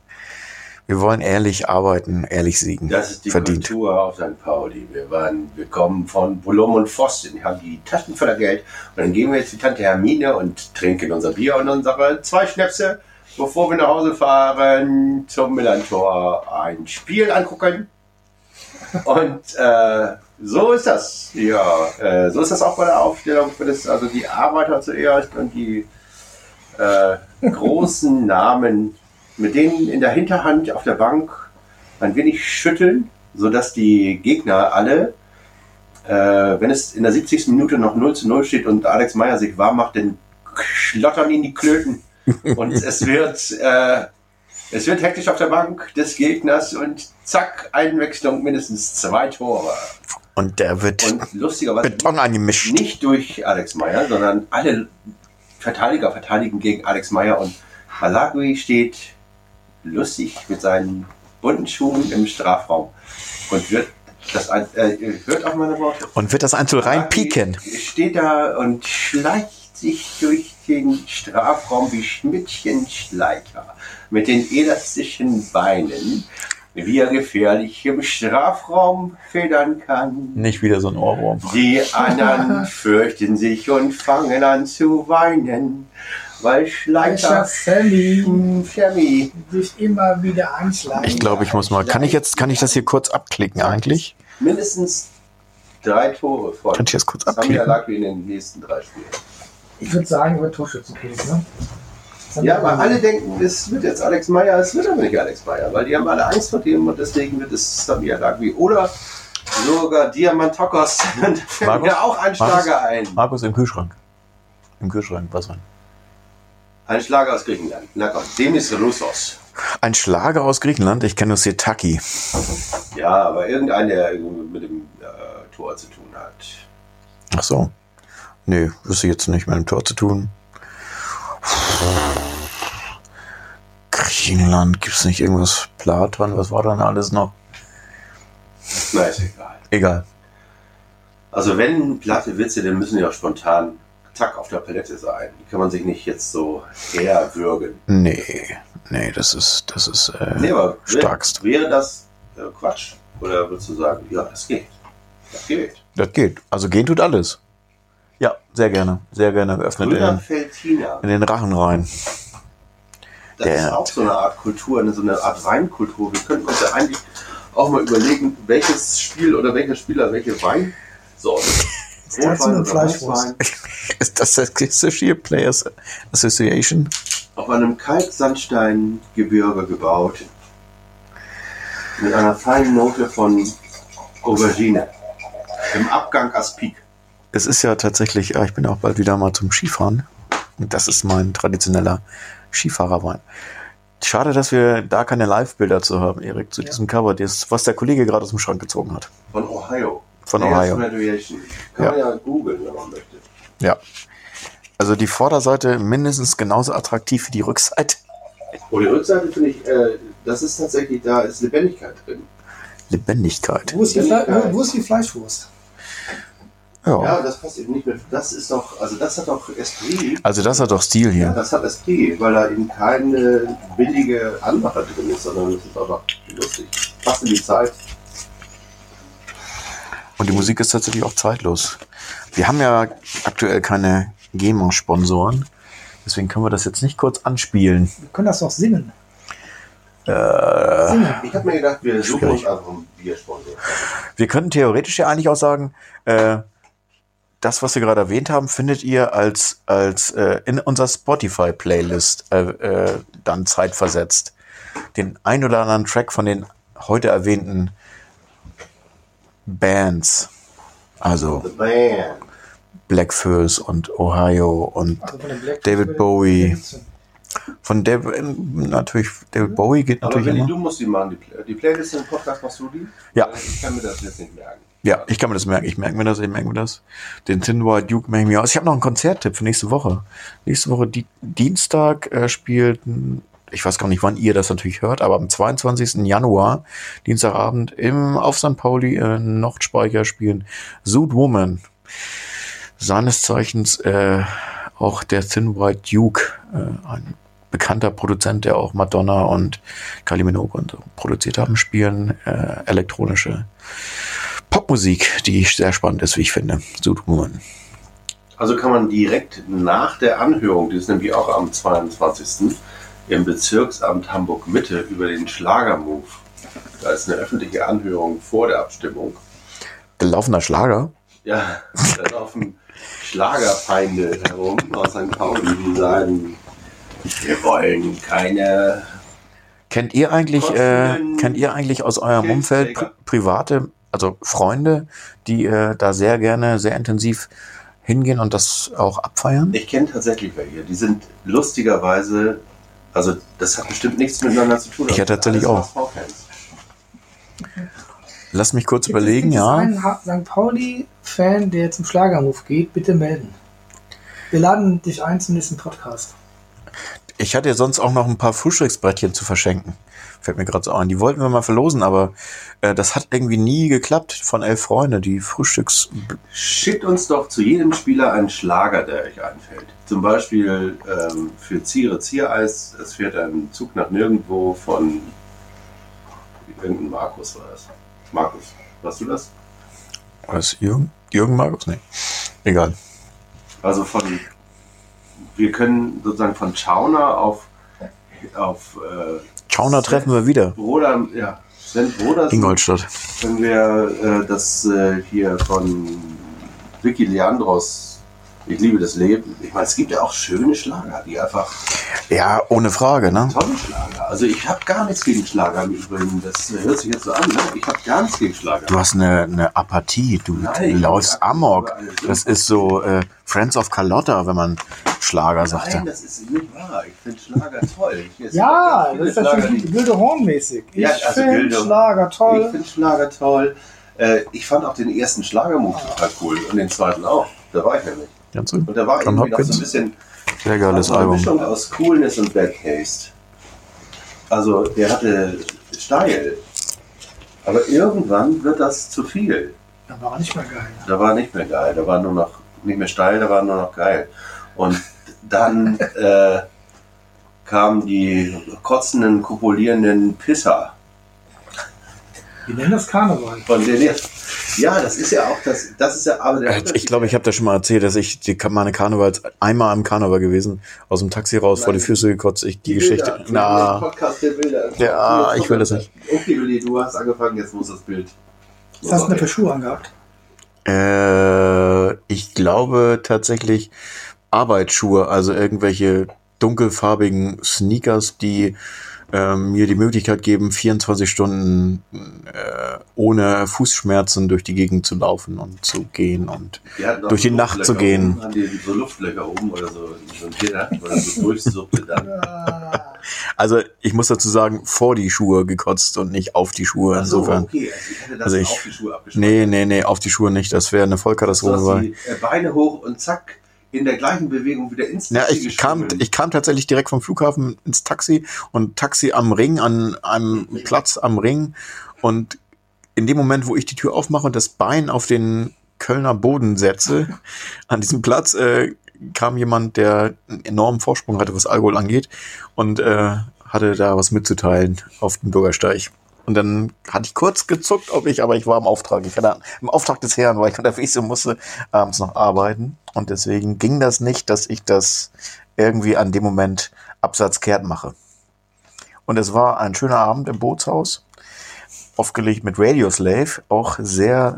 Wir wollen ehrlich arbeiten, ehrlich siegen. Das ist die Verdient. Kultur auf St. Pauli. Wir, waren, wir kommen von Bulum und Pfosten, die haben die Taschen voller Geld. Und dann gehen wir jetzt die Tante Hermine und trinken unser Bier und unsere zwei Schnäpse, bevor wir nach Hause fahren, zum Millantor ein Spiel angucken. Und äh, so ist das. Ja, äh, so ist das auch bei der Aufstellung. Wenn es also die Arbeiter zuerst und die äh, großen Namen mit denen in der Hinterhand auf der Bank ein wenig schütteln, sodass die Gegner alle, äh, wenn es in der 70. Minute noch 0 zu 0 steht und Alex Meyer sich warm macht, dann schlottern ihn die Klöten. Und es wird, äh, es wird hektisch auf der Bank des Gegners und zack, Einwechslung, mindestens zwei Tore. Und der wird Und lustigerweise Beton angemischt. nicht durch Alex Meyer, sondern alle Verteidiger verteidigen gegen Alex Meyer und Malagui steht lustig mit seinen bunten Schuhen im Strafraum und wird das ein, äh, hört auf meine Worte. Und wird das Einzel reinpieken. Steht da und schleicht sich durch den Strafraum wie Schmidtchenschleicher mit den elastischen Beinen, wie er gefährlich im Strafraum federn kann. Nicht wieder so ein Ohrwurm. Die anderen fürchten sich und fangen an zu weinen, weil Schleicher Sammy Fermi sich immer wieder anschlagen. Ich glaube, ich muss mal. Kann ich jetzt, kann ich das hier kurz abklicken eigentlich? mindestens drei Tore von Kann ich das kurz abklicken? Lagui in den nächsten drei Spielen. Ich würde sagen, über Torschützenkönig, ne? Ja, aber alle denken, es wird jetzt Alex Meyer, es wird aber nicht Alex Meyer, weil die haben alle Angst vor dem und deswegen wird es Samir Lagwi. Oder sogar Diamantokos, da fällt Markus? mir auch ein Schlager ein. Markus im Kühlschrank. Im Kühlschrank, was rein? Ein Schlager aus Griechenland. Na komm, Demis Roussos. Ein Schlager aus Griechenland, ich kenne nur Setaki. Ja, aber irgendein, der irgendwie mit dem äh, Tor zu tun hat. Ach so. Nee, wüsste jetzt nicht mit dem Tor zu tun. Griechenland, gibt's nicht irgendwas Platon? Was war dann alles noch? Na, ist egal. Egal. Also wenn platte Witze, dann müssen die auch spontan zack auf der Palette sein. Die kann man sich nicht jetzt so herwürgen. Nee, nee, das ist, das ist äh, Nee, aber wär- starkst. wäre das äh, Quatsch? Oder würdest du sagen, ja, das geht. Das geht. Das geht. Also gehen tut alles. Ja, sehr gerne. Sehr gerne geöffnet in, Grüner in den Rachen rein. Das Der- ist auch so eine Art Kultur, eine, so eine Art Weinkultur. Wir könnten uns ja eigentlich auch mal überlegen, welches Spiel oder welcher Spieler welche Weinsorte. Dazu eine Fleischwurst. Ist das das Kissishire Players Association? auf einem Kalksandsteingebirge gebaut. Mit einer feinen Note von Aubergine. Im Abgang Aspik. Es ist ja tatsächlich, ja, ich bin auch bald wieder mal zum Skifahren. Und das ist mein traditioneller Skifahrerwein. Schade, dass wir da keine Live-Bilder zu haben, Erik, zu diesem Cover, das, was der Kollege gerade aus dem Schrank gezogen hat. Von Ohio. Von Players Ohio. Kann Ja. man ja googeln, wenn man möchte. Ja. Also die Vorderseite mindestens genauso attraktiv wie die Rückseite. Und die Rückseite finde ich, äh, das ist tatsächlich, da ist Lebendigkeit drin. Lebendigkeit. Wo ist, Fle wo, wo ist die Fleischwurst? Ja. Ja, das passt eben nicht mehr. Das ist doch, also das hat doch Esprit. Also das hat doch Stil Ja, hier. das hat Esprit, weil da eben keine billige Anmache drin ist, sondern es ist einfach lustig. Passt in die Zeit. Und die Musik ist tatsächlich auch zeitlos. Wir haben ja aktuell keine GEMA-Sponsoren. Deswegen können wir das jetzt nicht kurz anspielen. Wir können das doch singen. Äh, Singen. Ich habe mir gedacht, wir suchen uns einfach einen Biersponsor. Wir könnten theoretisch ja eigentlich auch sagen, äh, das, was wir gerade erwähnt haben, findet ihr als, als äh, in unserer Spotify-Playlist äh, äh, dann zeitversetzt. Den ein oder anderen Track von den heute erwähnten Bands. Also Band. Black Fuss und Ohio und Also David Bowie. Von David, natürlich, David Bowie geht Aber natürlich Willi, immer. du musst die machen, die, Play die Playlist im Podcast, machst du die? Ja. Ich kann mir das jetzt nicht merken. Ja, ich kann mir das merken. Ich merke mir das, ich merke mir das. Den Tin White Duke merke ich mir aus. Ich habe noch einen Konzerttipp für nächste Woche. Nächste Woche Di Dienstag äh, spielt, ein- ich weiß gar nicht, wann ihr das natürlich hört, aber am 22. Januar, Dienstagabend, im auf St. Pauli äh, Nordspeicher spielen Zoot Woman. Seines Zeichens äh, auch der Thin White Duke, äh, ein bekannter Produzent, der auch Madonna und Kylie Minogue und so produziert haben, spielen äh, elektronische Popmusik, die sehr spannend ist, wie ich finde. Zoot Woman. Also kann man direkt nach der Anhörung, die ist nämlich auch am 22. im Bezirksamt Hamburg Mitte über den Schlagermove. Da ist eine öffentliche Anhörung vor der Abstimmung. Gelaufener Schlager. Ja, da laufen Schlagerfeinde herum aus St. Pauli, die sagen, wir wollen keine Kennt ihr eigentlich, äh, kennt ihr eigentlich aus eurem Umfeld pri private, also Freunde, die äh, da sehr gerne, sehr intensiv hingehen und das auch abfeiern? Ich kenne tatsächlich welche, die sind lustigerweise, also das hat bestimmt nichts miteinander zu tun. Ich ja tatsächlich auch. Lass mich kurz Gibt überlegen, ja. einen St. Pauli-Fan, der zum Schlagermove geht, bitte melden. Wir laden dich ein zum nächsten Podcast. Ich hatte ja sonst auch noch ein paar Frühstücksbrettchen zu verschenken. Fällt mir gerade so ein. Die wollten wir mal verlosen, aber äh, das hat irgendwie nie geklappt von elf Freunde. Die Frühstücks... Schickt uns doch zu jedem Spieler einen Schlager, der euch einfällt. Zum Beispiel ähm, für Ziere Ziereis, es fährt ein Zug nach nirgendwo von irgendein Markus war das. Markus, warst du das? Was, Jürgen? Jürgen Markus? Nee. Egal. Also von, wir können sozusagen von Schauner auf, auf äh, Schauner treffen wir wieder. Broder, ja, Sven Broders Ingolstadt. können wir äh, das äh, hier von Vicky Leandros Ich liebe das Leben. Ich meine, es gibt ja auch schöne Schlager, die einfach Ja, ohne Frage, ne? tolle Schlager. Also ich habe gar nichts gegen Schlager im Übrigen. Das hört sich jetzt so an. Ne? Ich habe gar nichts gegen Schlager. Du hast eine, eine Apathie, du Nein, läufst ich- Amok. Das ist so äh, Friends of Carlotta, wenn man Schlager sagt. Nein, das ist nicht wahr. Ich finde Schlager toll. Ich- Ja, das ist die- wilde Hornmäßig. Ich Ja, also finde Schlager Ich toll. finde Schlager toll. Äh, ich fand auch den ersten Schlagermove total cool und den zweiten auch. Da war ich nämlich. Ganz so. Und da war John irgendwie noch so ein Hopkins. bisschen Sehr geiles eine Album. Mischung aus Coolness und Bad Taste. Also der hatte steil. Aber irgendwann wird das zu viel. Da war nicht mehr geil. Da war nicht mehr geil. Da war nur noch nicht mehr steil, da war nur noch geil. Und dann äh, kamen die kotzenden, kopulierenden Pisser. Die nennen das Karneval. Ja, das ist ja auch das. Das ist ja aber der Äh, Ich glaube, ich habe das schon mal erzählt, dass ich die, meine Karnevals einmal am Karneval gewesen, aus dem Taxi raus, vor die Füße gekotzt. Ich, die, Geschichte. Bilder, Na, Podcast der Bilder. Ja, ich will das nicht. Okay, Willi, du hast angefangen, jetzt muss das Bild. Was hast du denn für Schuhe angehabt? Äh, ich glaube tatsächlich Arbeitsschuhe, also irgendwelche dunkelfarbigen Sneakers, die ähm, mir die Möglichkeit geben, 24 Stunden äh, ohne Fußschmerzen durch die Gegend zu laufen und zu gehen und durch die Nacht zu gehen. Oben, haben die so Luftlöcher oben oder so, so ein Gitter, oder so dann. also ich muss dazu sagen, vor die Schuhe gekotzt und nicht auf die Schuhe. Ach so, Insofern. okay, also ich hätte das Also ich- auf die Schuhe abgeschnitten. Nee, nee, nee, auf die Schuhe nicht. Das wäre eine Vollkatastrophe. So, weil- die äh, Beine hoch und zack, in der gleichen Bewegung wieder ins Ja, Taxi ich kam, ich kam tatsächlich direkt vom Flughafen ins Taxi und Taxi am Ring, an einem Platz am Ring. Und in dem Moment, wo ich die Tür aufmache und das Bein auf den Kölner Boden setze, an diesem Platz, äh, kam jemand, der einen enormen Vorsprung hatte, was Alkohol angeht und äh, hatte da was mitzuteilen auf dem Bürgersteig. Und dann hatte ich kurz gezuckt, ob ich, aber ich war im Auftrag. Ich hatte im Auftrag des Herrn, weil ich unterwegs und musste abends noch arbeiten. Und deswegen ging das nicht, dass ich das irgendwie an dem Moment absatzkehrt mache. Und es war ein schöner Abend im Bootshaus, aufgelegt mit Radio Slave, auch sehr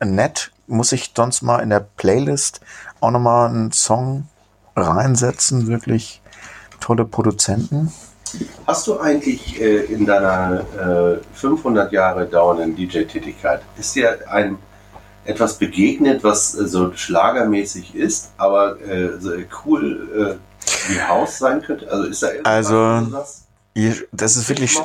äh, nett. Muss ich sonst mal in der Playlist auch nochmal einen Song reinsetzen, wirklich tolle Produzenten. Hast du eigentlich äh, in deiner äh, 500 Jahre dauernden DJ-Tätigkeit, ist dir ein etwas begegnet, was äh, so schlagermäßig ist, aber äh, so cool äh, wie Haus sein könnte? Also ist da irgendwas, Also, Das ist wirklich,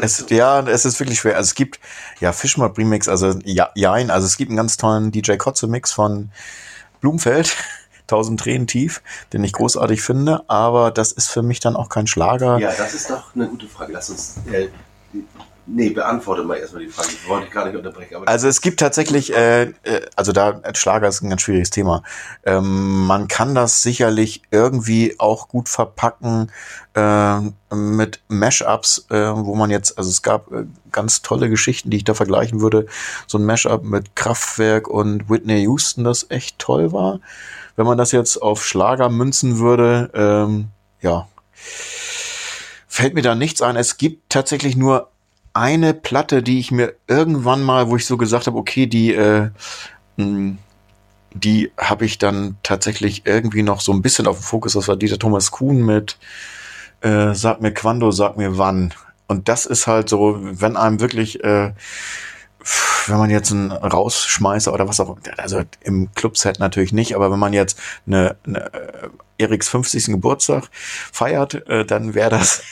es, ja, es ist wirklich schwer. Also es gibt, ja, Fischmob Remix, also ja, jein, also es gibt einen ganz tollen DJ Kotze Mix von Blumfeld, 1000 Tränen tief, den ich großartig finde, aber das ist für mich dann auch kein Schlager. Ja, das ist doch eine gute Frage. Lass uns. Äh, nee, beantworte mal erstmal die Frage. Ich wollte dich gar nicht unterbrechen. Also es gibt tatsächlich, äh, äh, also da Schlager ist ein ganz schwieriges Thema. Ähm, man kann das sicherlich irgendwie auch gut verpacken äh, mit Mashups, äh, wo man jetzt, also es gab äh, ganz tolle Geschichten, die ich da vergleichen würde. So ein Mashup mit Kraftwerk und Whitney Houston, das echt toll war. Wenn man das jetzt auf Schlager münzen würde, ähm, ja, fällt mir da nichts ein. Es gibt tatsächlich nur eine Platte, die ich mir irgendwann mal, wo ich so gesagt habe, okay, die, äh, mh, die habe ich dann tatsächlich irgendwie noch so ein bisschen auf dem Fokus. Das war Dieter Thomas Kuhn mit äh, Sag mir Quando, sag mir wann. Und das ist halt so, wenn einem wirklich, äh, wenn man jetzt einen Rausschmeißer oder was auch, also im Clubset natürlich nicht, aber wenn man jetzt eine, eine äh, Eriks 50. Geburtstag feiert, äh, dann wäre das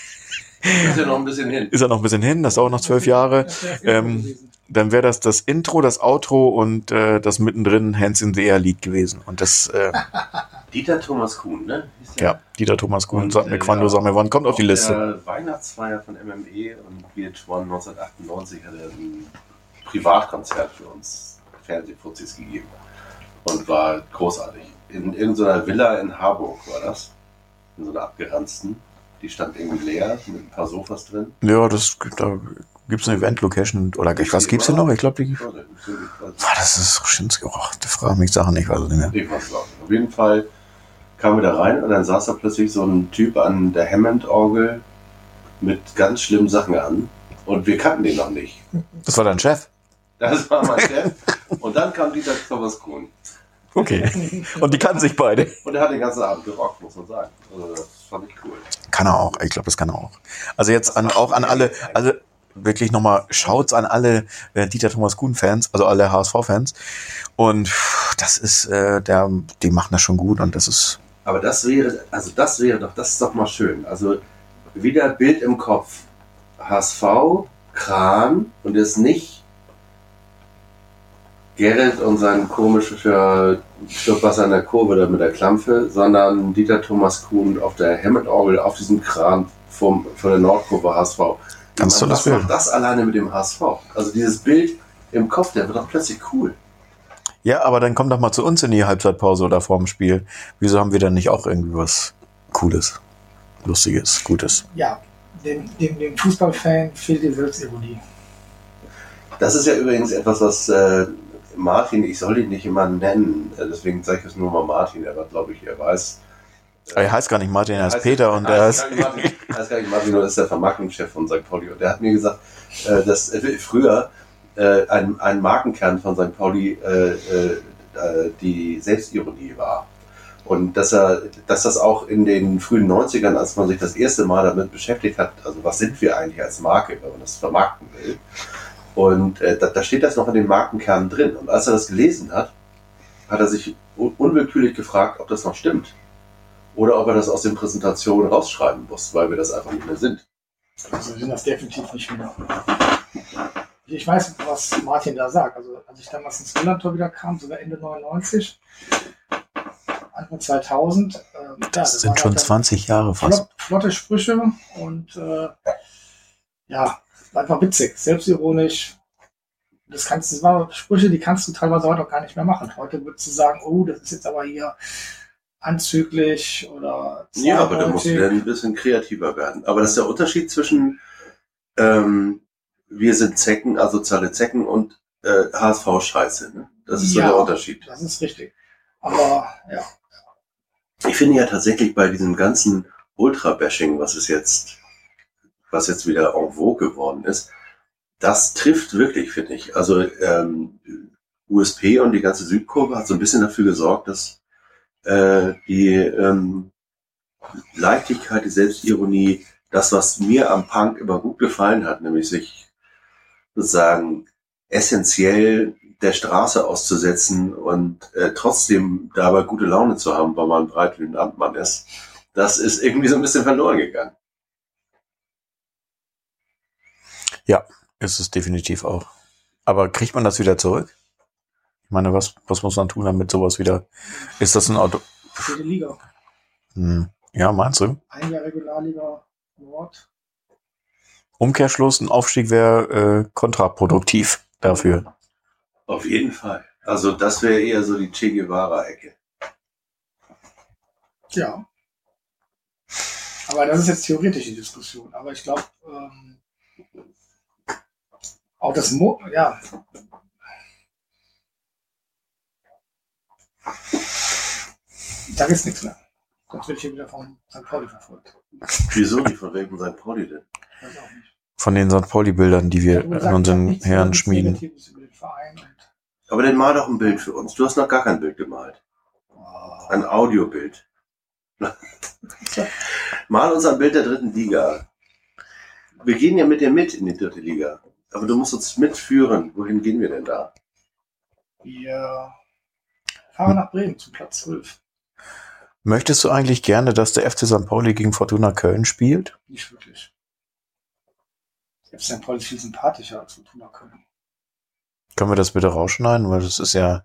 ist ja noch ein bisschen hin. ist er noch ein bisschen hin, das dauert noch zwölf Jahre. Ähm. Dann wäre das das Intro, das Outro und äh, das mittendrin Hands in the Air Lied gewesen. Und das, äh, Dieter Thomas Kuhn, ne? Ja, Dieter Thomas Kuhn, Und, sag mir äh, Quando, ja, sag mir wann, kommt auf die Liste. der Weihnachtsfeier von MME und VH1 1998 hat er ein Privatkonzert für uns Fernsehfuzis gegeben. Und war großartig. In irgendeiner Villa in Harburg war das. In so einer abgeranzten. Die stand irgendwie leer mit ein paar Sofas drin. Ja, das, da gibt's eine Event-Location oder was gibt's denn noch? Ich glaube, die, Also, Ah, das ist Schinski. Oh, da frage mich Sachen, ich weiß es nicht mehr. Ich weiß auch. Auf jeden Fall kamen wir da rein und dann saß da plötzlich so ein Typ an der Hammond-Orgel mit ganz schlimmen Sachen an. Und wir kannten den noch nicht. Das war dein Chef. Das war mein Chef. Und dann kam Dieter Thomas Kuhn. Okay. Und die kannten sich beide. Und er hat den ganzen Abend gerockt, muss man sagen. Also das fand ich cool. Kann er auch. Ich glaube, das kann er auch. Also jetzt an, auch an alle, also wirklich nochmal schaut's an alle äh, Dieter Thomas Kuhn Fans, also alle HSV Fans. Und pff, das ist, äh, der, die machen das schon gut und das ist, Aber das wäre, also das wäre doch, das ist doch mal schön. Also wieder Bild im Kopf. HSV, Kran und ist nicht Gerrit und sein komischer Stückwasser in der Kurve da mit der Klampfe, sondern Dieter Thomas Kuhn auf der Hammond-Orgel auf diesem Kran vom, von der Nordkurve HSV. Ganz tolles was macht Bild. das alleine mit dem HSV? Also dieses Bild im Kopf, der wird doch plötzlich cool. ja, aber dann komm doch mal zu uns in die Halbzeitpause oder vorm Spiel. Wieso haben wir dann nicht auch irgendwie was Cooles, Lustiges, Gutes? Ja, dem, dem, dem Fußballfan fehlt die Selbstironie. Das ist ja übrigens etwas, was äh, Martin, ich soll ihn nicht immer nennen, äh, deswegen sage ich es nur mal Martin, er wird, glaube ich, er weiß. Er heißt gar nicht Martin, er heißt Peter und er ist, heißt gar nicht Martin, er heißt gar nicht Martin, nur ist der Vermarktungschef von St. Pauli. Und der hat mir gesagt, äh, dass äh, früher äh, ein, ein Markenkern von St. Pauli äh, äh, äh, die Selbstironie war. Und dass er, dass das auch in den frühen 90ern, als man sich das erste Mal damit beschäftigt hat, also was sind wir eigentlich als Marke, wenn man das vermarkten will. Und äh, da, da steht das noch in den Markenkernen drin. Und als er das gelesen hat, hat er sich un unwillkürlich gefragt, ob das noch stimmt. Oder ob er das aus den Präsentationen rausschreiben muss, weil wir das einfach nicht mehr sind. Also wir sind das definitiv nicht mehr. Ich weiß, was Martin da sagt. Also als ich damals ins Millantor wieder kam, sogar Ende 99, Anfang 2000, ähm, ja, das das sind schon halt 20 Jahre fast. flott, flotte Sprüche und äh, ja, einfach witzig, selbstironisch. Das kannst das waren Sprüche, die kannst du teilweise heute auch gar nicht mehr machen. Heute würdest du sagen, oh, das ist jetzt aber hier anzüglich oder Ja, aber da musst du dann ein bisschen kreativer werden. Aber das ist der Unterschied zwischen ähm, wir sind Zecken, asoziale Zecken und äh, HSV-Scheiße. Ne? Das ist Ja. so der Unterschied. Das ist richtig. Aber ja, Ich finde ja tatsächlich bei diesem ganzen Ultra-Bashing, was es jetzt, was jetzt wieder en vogue geworden ist, das trifft wirklich, finde ich. Also ähm, USP und die ganze Südkurve hat so ein bisschen dafür gesorgt, dass äh, die ähm, Leichtigkeit, die Selbstironie, das, was mir am Punk immer gut gefallen hat, nämlich sich sozusagen essentiell der Straße auszusetzen und äh, trotzdem dabei gute Laune zu haben, weil man breit wie ein Amtmann ist, das ist irgendwie so ein bisschen verloren gegangen. Ist es definitiv auch. Aber kriegt man das wieder zurück? Ich meine, was, was muss man tun, damit sowas wieder, ist das ein Auto, vierte Liga. hm, ja, meinst du? Ein Jahr Regionalliga Nord. Umkehrschluss, ein Aufstieg wäre äh, kontraproduktiv dafür. Auf jeden Fall. Also das wäre eher so die Che Guevara-Ecke. Ja. Aber das ist jetzt theoretisch die Diskussion. Aber ich glaube, ähm, auch das Mo ja. Da ist nichts mehr. Sonst wird hier wieder von St. Pauli verfolgt. Wieso? Die von welchem St. Pauli denn? Weiß auch nicht. Von den St. Pauli-Bildern, die wir in sagst unseren Herren schmieden. Den Aber dann mal doch ein Bild für uns. Du hast noch gar kein Bild gemalt. oh, Ein Audiobild. Mal uns ein Bild der dritten Liga. Wir gehen ja mit dir mit in die dritte Liga. Aber du musst uns mitführen. Wohin gehen wir denn da? wir fahren nach Bremen zum Platz 12. Möchtest du eigentlich gerne, dass der FC St. Pauli gegen Fortuna Köln spielt? Nicht wirklich. Selbst St. Pauli ist viel sympathischer als Fortuna Köln. Können wir das bitte rausschneiden? Weil das ist ja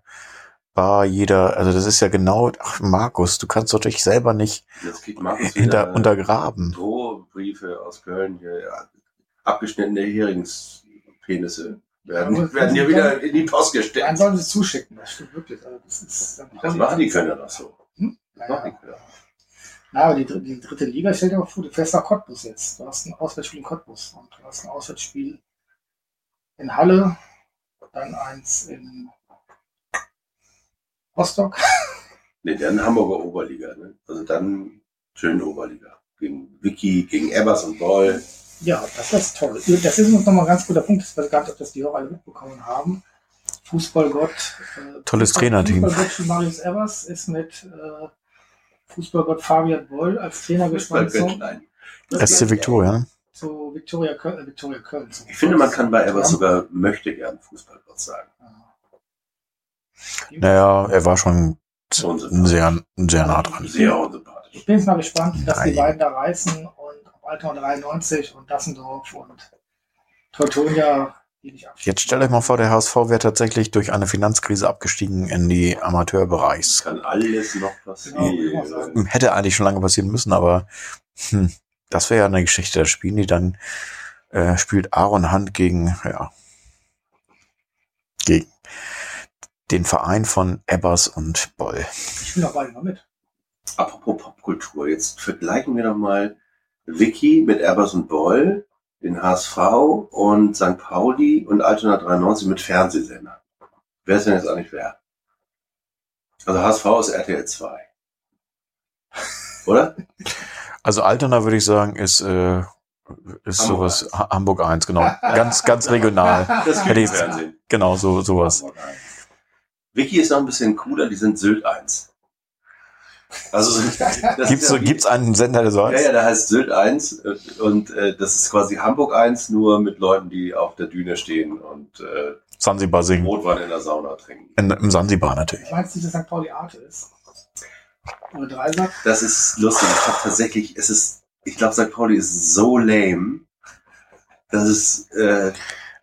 bar jeder, also das ist ja genau, ach Markus, du kannst doch dich selber nicht hinter, untergraben. Drohbriefe aus Köln. Hier, ja, abgeschnittene Heringspenisse werden, Ja, werden hier dann- wieder in die Post Dann gesteckt. sollen sie es zuschicken, das stimmt wirklich. Also das, ist St. Das machen die Kölner doch so. Hm? Das machen Naja. die Kölner. Na, aber die, die dritte Liga, stell dir mal vor, du fährst nach Cottbus jetzt. Du hast ein Auswärtsspiel in Cottbus und du hast ein Auswärtsspiel in Halle, dann eins in Rostock. Nee, dann Hamburger Oberliga. Ne? Also dann schön Oberliga. Gegen Vicky, gegen Ebbers und Boll. Ja, das ist toll. Das ist uns nochmal ein ganz guter Punkt. Ich weiß gar nicht, ob das die auch alle mitbekommen haben. Fußballgott. Äh, Tolles Fußball- Trainerteam. Fußballgott Marius Evers ist mit äh, Fußballgott Fabian Boll als Trainer gespannt. SC Victoria. zu Victoria Köln. Äh, Victoria Köln Ich finde, man kann bei Evers Ja. sogar möchte gern Fußballgott sagen. Naja, er war schon sehr, sehr nah dran. Sehr unsympathisch. Ich bin jetzt mal gespannt, dass die beiden da reißen und auf Alter 93 und Dassendorf und Teutonia die nicht abschieben. Jetzt stellt euch mal vor, der HSV wäre tatsächlich durch eine Finanzkrise abgestiegen in die Es Amateurbereichs. kann alles noch Genau, kann man sagen. passieren. Hätte eigentlich schon lange passieren müssen, aber hm, das wäre ja eine Geschichte. Da spielen die dann, äh, spielt Aaron Hunt gegen, ja, gegen den Verein von Ebbers und Boll. Ich bin beide mal mit. Apropos Popkultur, jetzt vergleichen wir doch mal Vicky mit Erbers und Boll, den HSV und St. Pauli und Altona 93 mit Fernsehsendern. Wer ist denn jetzt eigentlich wer? Also HSV ist RTL 2. Oder? Also Altona würde ich sagen, ist, äh, ist Hamburg sowas, Ha- Hamburg 1, genau. Ganz, ganz regional. Das Hätte ich- Fernsehen. Genau, so, sowas. Vicky ist noch ein bisschen cooler, die sind Sylt 1. Also, Gibt's, ja gibt's einen Sender, der so Ja, heißt? ja, der heißt Sylt 1 äh, und äh, das ist quasi Hamburg 1, nur mit Leuten, die auf der Düne stehen und äh, Sansibar singen. Rotwein in der Sauna trinken. In, Im Sansibar natürlich. Meinst du, dass St. Pauli Arte ist? Oder Dreisack? Das ist lustig. Ich glaube tatsächlich, es ist, ich glaube, St. Pauli ist so lame, dass es, äh,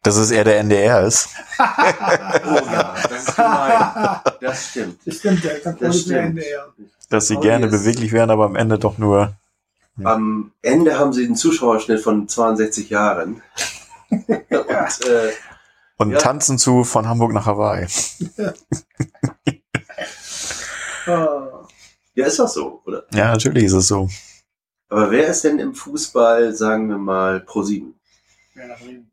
Dass es eher der NDR ist. oh ja, das ist gemein. Das stimmt. Das stimmt, der St. Pauli Das ist der stimmt. NDR. Dass sie Oh, gerne yes. beweglich wären, aber am Ende doch nur. Am Ende haben sie einen Zuschauerschnitt von 62 Jahren. und äh, Und Ja. tanzen zu von Hamburg nach Hawaii. Oh. ja, ist doch so, oder? Ja, natürlich ist es so. Aber wer ist denn im Fußball, sagen wir mal, Pro 7? Werder Bremen.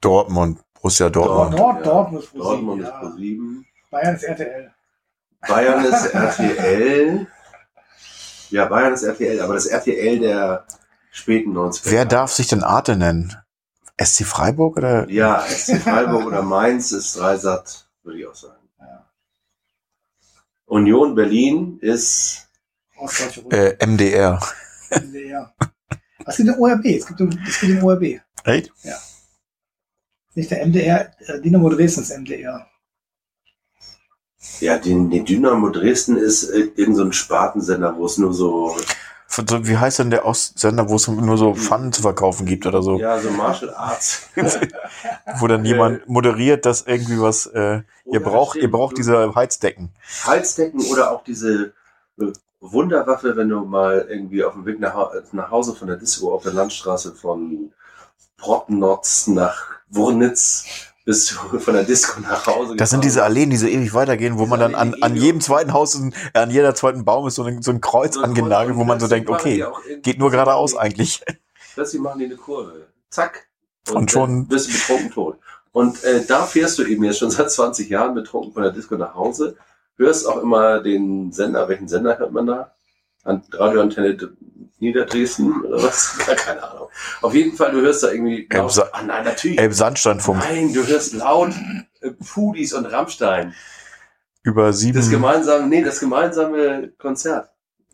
Dortmund, Borussia Dortmund. Dort, ja. Dortmund ist Pro Dortmund sieben, ist ja. Pro 7. Bayern ist RTL. Bayern ist RTL. Ja, Bayern ist RTL, aber das RTL der späten 90er. Wer darf sich denn Arte nennen? SC Freiburg oder? Ja, SC Freiburg oder Mainz ist Dreisat, würde ich auch sagen. Ja. Union Berlin ist Rundfunk. Äh, MDR. NDR. Es gibt den ORB. Es gibt den, es gibt den ORB. Echt? Nicht der MDR. äh, Dynamo Dresden ist MDR. Ja, den, den Dynamo Dresden ist äh, irgend so ein Spartensender, wo es nur so Wie heißt denn der Ostsender, wo es nur so Pfannen zu verkaufen gibt oder so? ja so Martial Arts. Wo dann jemand moderiert, dass irgendwie was, äh, ihr braucht, ihr braucht diese Heizdecken. Halsdecken oder auch diese äh, Wunderwaffe, wenn du mal irgendwie auf dem Weg nach, nach Hause von der Disco auf der Landstraße von Brocknotz nach Wurnitz bist du von der Disco nach Hause Das sind diese Alleen, die so ewig weitergehen, wo Diese man dann an, an die- jedem zweiten Haus, ein- an jeder zweiten Baum ist so ein, so ein Kreuz So ein angenagelt, wo man so denkt, die okay, geht nur geradeaus eigentlich. Plötzlich machen die eine Kurve. Zack. Und schon- dann bist du betrunken tot. Und äh, da fährst du eben jetzt schon seit 20 Jahren betrunken von der Disco nach Hause, hörst auch immer den Sender, welchen Sender hört man da? An Radioantenne Niederdresden oder was? Keine Ahnung. Auf jeden Fall, du hörst da irgendwie Elb laut, Sa- ah, nein, natürlich. Elbsandsteinfunk Nein, du hörst laut äh, Pudis und Rammstein. über sieben. Das gemeinsame, nee, das gemeinsame Konzert.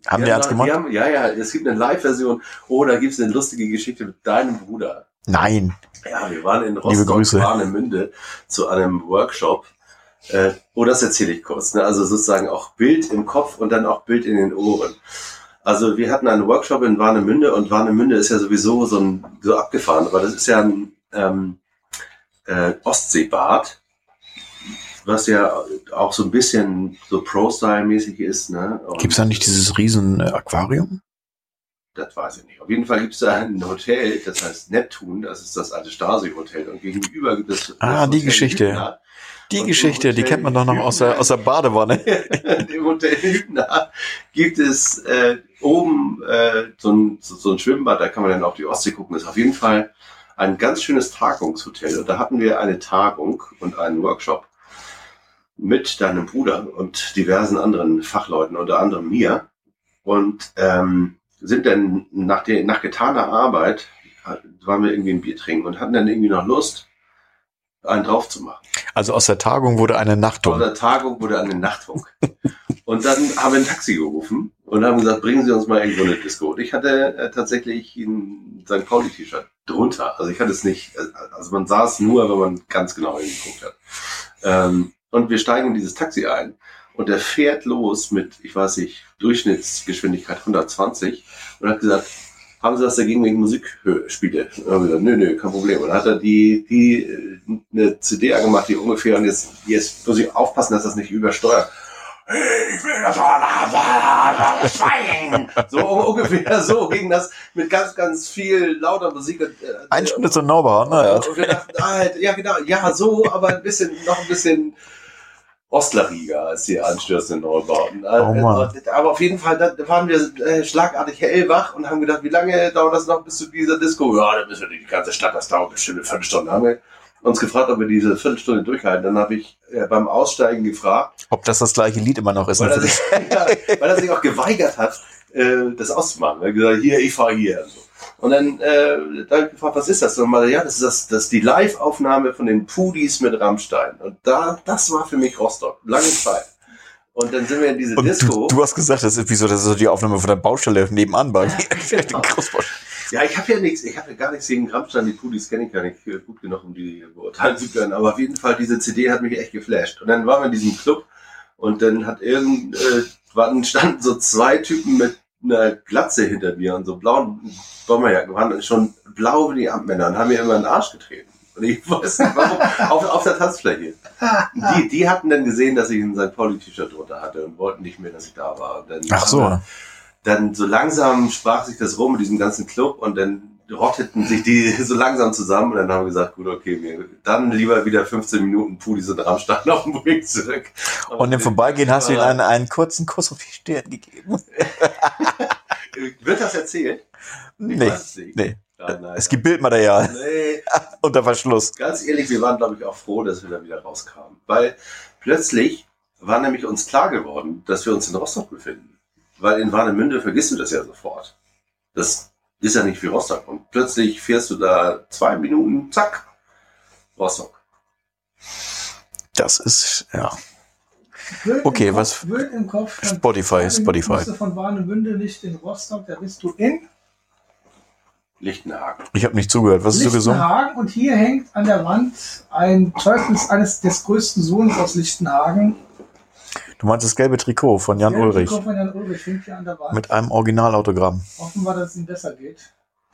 haben die ernst da- gemacht? haben, ja, ja, es gibt eine Live-Version. Oh, da gibt es eine lustige Geschichte mit deinem Bruder. Nein. Ja, wir waren in Rostock. Warnemünde zu einem Workshop. Äh, oh, das erzähle ich kurz. Ne? Also sozusagen auch Bild im Kopf und dann auch Bild in den Ohren. Also wir hatten einen Workshop in Warnemünde und Warnemünde ist ja sowieso so ein so abgefahren, aber das ist ja ein ähm, äh, Ostseebad, was ja auch so ein bisschen so Pro-Style-mäßig ist. Ne? Und Gibt's da nicht dieses riesen äh, Aquarium? das weiß ich nicht. Auf jeden Fall gibt es da ein Hotel, das heißt Neptun, das ist das alte Stasi-Hotel. Und gegenüber gibt es. Ah, die Hotel Geschichte. Hübner. Die Und Geschichte, die kennt man doch noch aus der, aus der Badewanne. Im Hotel Hübner gibt es äh, oben äh, so, ein, so, so ein Schwimmbad, da kann man dann auf die Ostsee gucken. Das ist auf jeden Fall ein ganz schönes Tagungshotel. Und da hatten wir eine Tagung und einen Workshop mit deinem Bruder und diversen anderen Fachleuten, unter anderem mir. Und ähm, sind dann nach, nach getaner Arbeit, waren wir irgendwie ein Bier trinken und hatten dann irgendwie noch Lust, einen drauf zu machen. Also aus der Tagung wurde eine Nachtung. der Tagung wurde eine Nachtfunk. und dann haben wir ein Taxi gerufen und haben gesagt, bringen Sie uns mal irgendwo eine Disco. Und ich hatte äh, tatsächlich ein St. Pauli-T-Shirt drunter. Also ich hatte es nicht, äh, also man sah es nur, wenn man ganz genau hingeguckt hat. Ähm, und wir steigen in dieses Taxi ein und der fährt los mit, ich weiß nicht, Durchschnittsgeschwindigkeit 120 und hat gesagt, haben Sie was dagegen, wenn ich Musik hö- spiele? Und dann gesagt, nö, nö, kein Problem. Und dann hat er die, die, eine CD angemacht, die ungefähr, und jetzt, jetzt muss ich aufpassen, dass das nicht übersteuert. Ich will das schweigen. So ungefähr so ging das mit ganz, ganz viel lauter Musik. äh, Eine Stunde zu Neubauer, naja. und wir dachten, ah, ja genau, ja so, aber ein bisschen, noch ein bisschen ostleriger als die anstürzenden Neubauten. Äh, Oh Mann. aber auf jeden Fall, da waren wir äh, schlagartig hellwach und haben gedacht, wie lange dauert das noch bis zu dieser Disco? Ja, da müssen wir durch die ganze Stadt, das dauert bestimmt eine Viertelstunde. Haben wir uns gefragt, ob wir diese Viertelstunde durchhalten. Dann habe ich äh, beim Aussteigen gefragt, Ob das das gleiche Lied immer noch ist. weil er sich, ja, weil er sich auch geweigert hat, äh, das auszumachen. Er hat gesagt, hier, ich fahre hier. Und, so. Und dann äh, da ich gefragt, was ist das? Und mal, ja, das ist, das, das ist die Live-Aufnahme von den Pudis mit Rammstein. Und da, das war für mich Rostock. Lange Zeit. Und dann sind wir in diese Und Disco. du, du hast gesagt, das ist wieso, das ist so die Aufnahme von der Baustelle nebenan bei genau. Großbaustelle. Ja, ich habe ja nichts, ich habe ja gar nichts gegen Rammstein, die Pudis kenne ich gar nicht äh, gut genug, um die beurteilen zu können. Aber auf jeden Fall, diese CD hat mich echt geflasht. Und dann waren wir in diesem Club und dann hat irgend, äh, standen so zwei Typen mit einer Glatze hinter mir und so blauen Bomberjacken, waren schon blau wie die Amtmänner und haben mir immer in den Arsch getreten. Und ich weiß nicht warum, auf, auf der Tanzfläche. Die, die hatten dann gesehen, dass ich ein St. Pauli-T-Shirt drunter hatte und wollten nicht mehr, dass ich da war. Ach so. dann so langsam sprach sich das rum in diesem ganzen Club und dann rotteten sich die so langsam zusammen und dann haben wir gesagt, gut, okay, wir, dann lieber wieder 15 Minuten Pudis und Rammstein auf dem Weg zurück. Und im Vorbeigehen hast du ihm einen, einen kurzen Kuss auf die Stirn gegeben. Wird das erzählt? Ich Nee, nicht. nee. Nein, nein, Es gibt Bildmaterial Nee, unter Verschluss. ganz ehrlich, wir waren, glaube ich, auch froh, dass wir da wieder rauskamen. Weil plötzlich war nämlich uns klar geworden, dass wir uns in Rostock befinden. Weil in Warnemünde vergisst du das ja sofort. Das ist ja nicht wie Rostock. Und plötzlich fährst du da zwei Minuten, zack, Rostock. Das ist, ja. Wild Okay, was- Wild im Kopf. Spotify, Spotify. bist du von Warnemünde nicht in Rostock, da bist du in Lichtenhagen. Ich habe nicht zugehört. Was hast du gesungen? Lichtenhagen und hier hängt an der Wand ein Zeugnis eines des größten Sohnes aus Lichtenhagen. Du meinst das gelbe Trikot von Jan Der Ulrich. Trikot Von Jan Ulrich hängt hier an der Wand. Mit einem Originalautogramm. Hoffen wir, dass es ihm besser geht.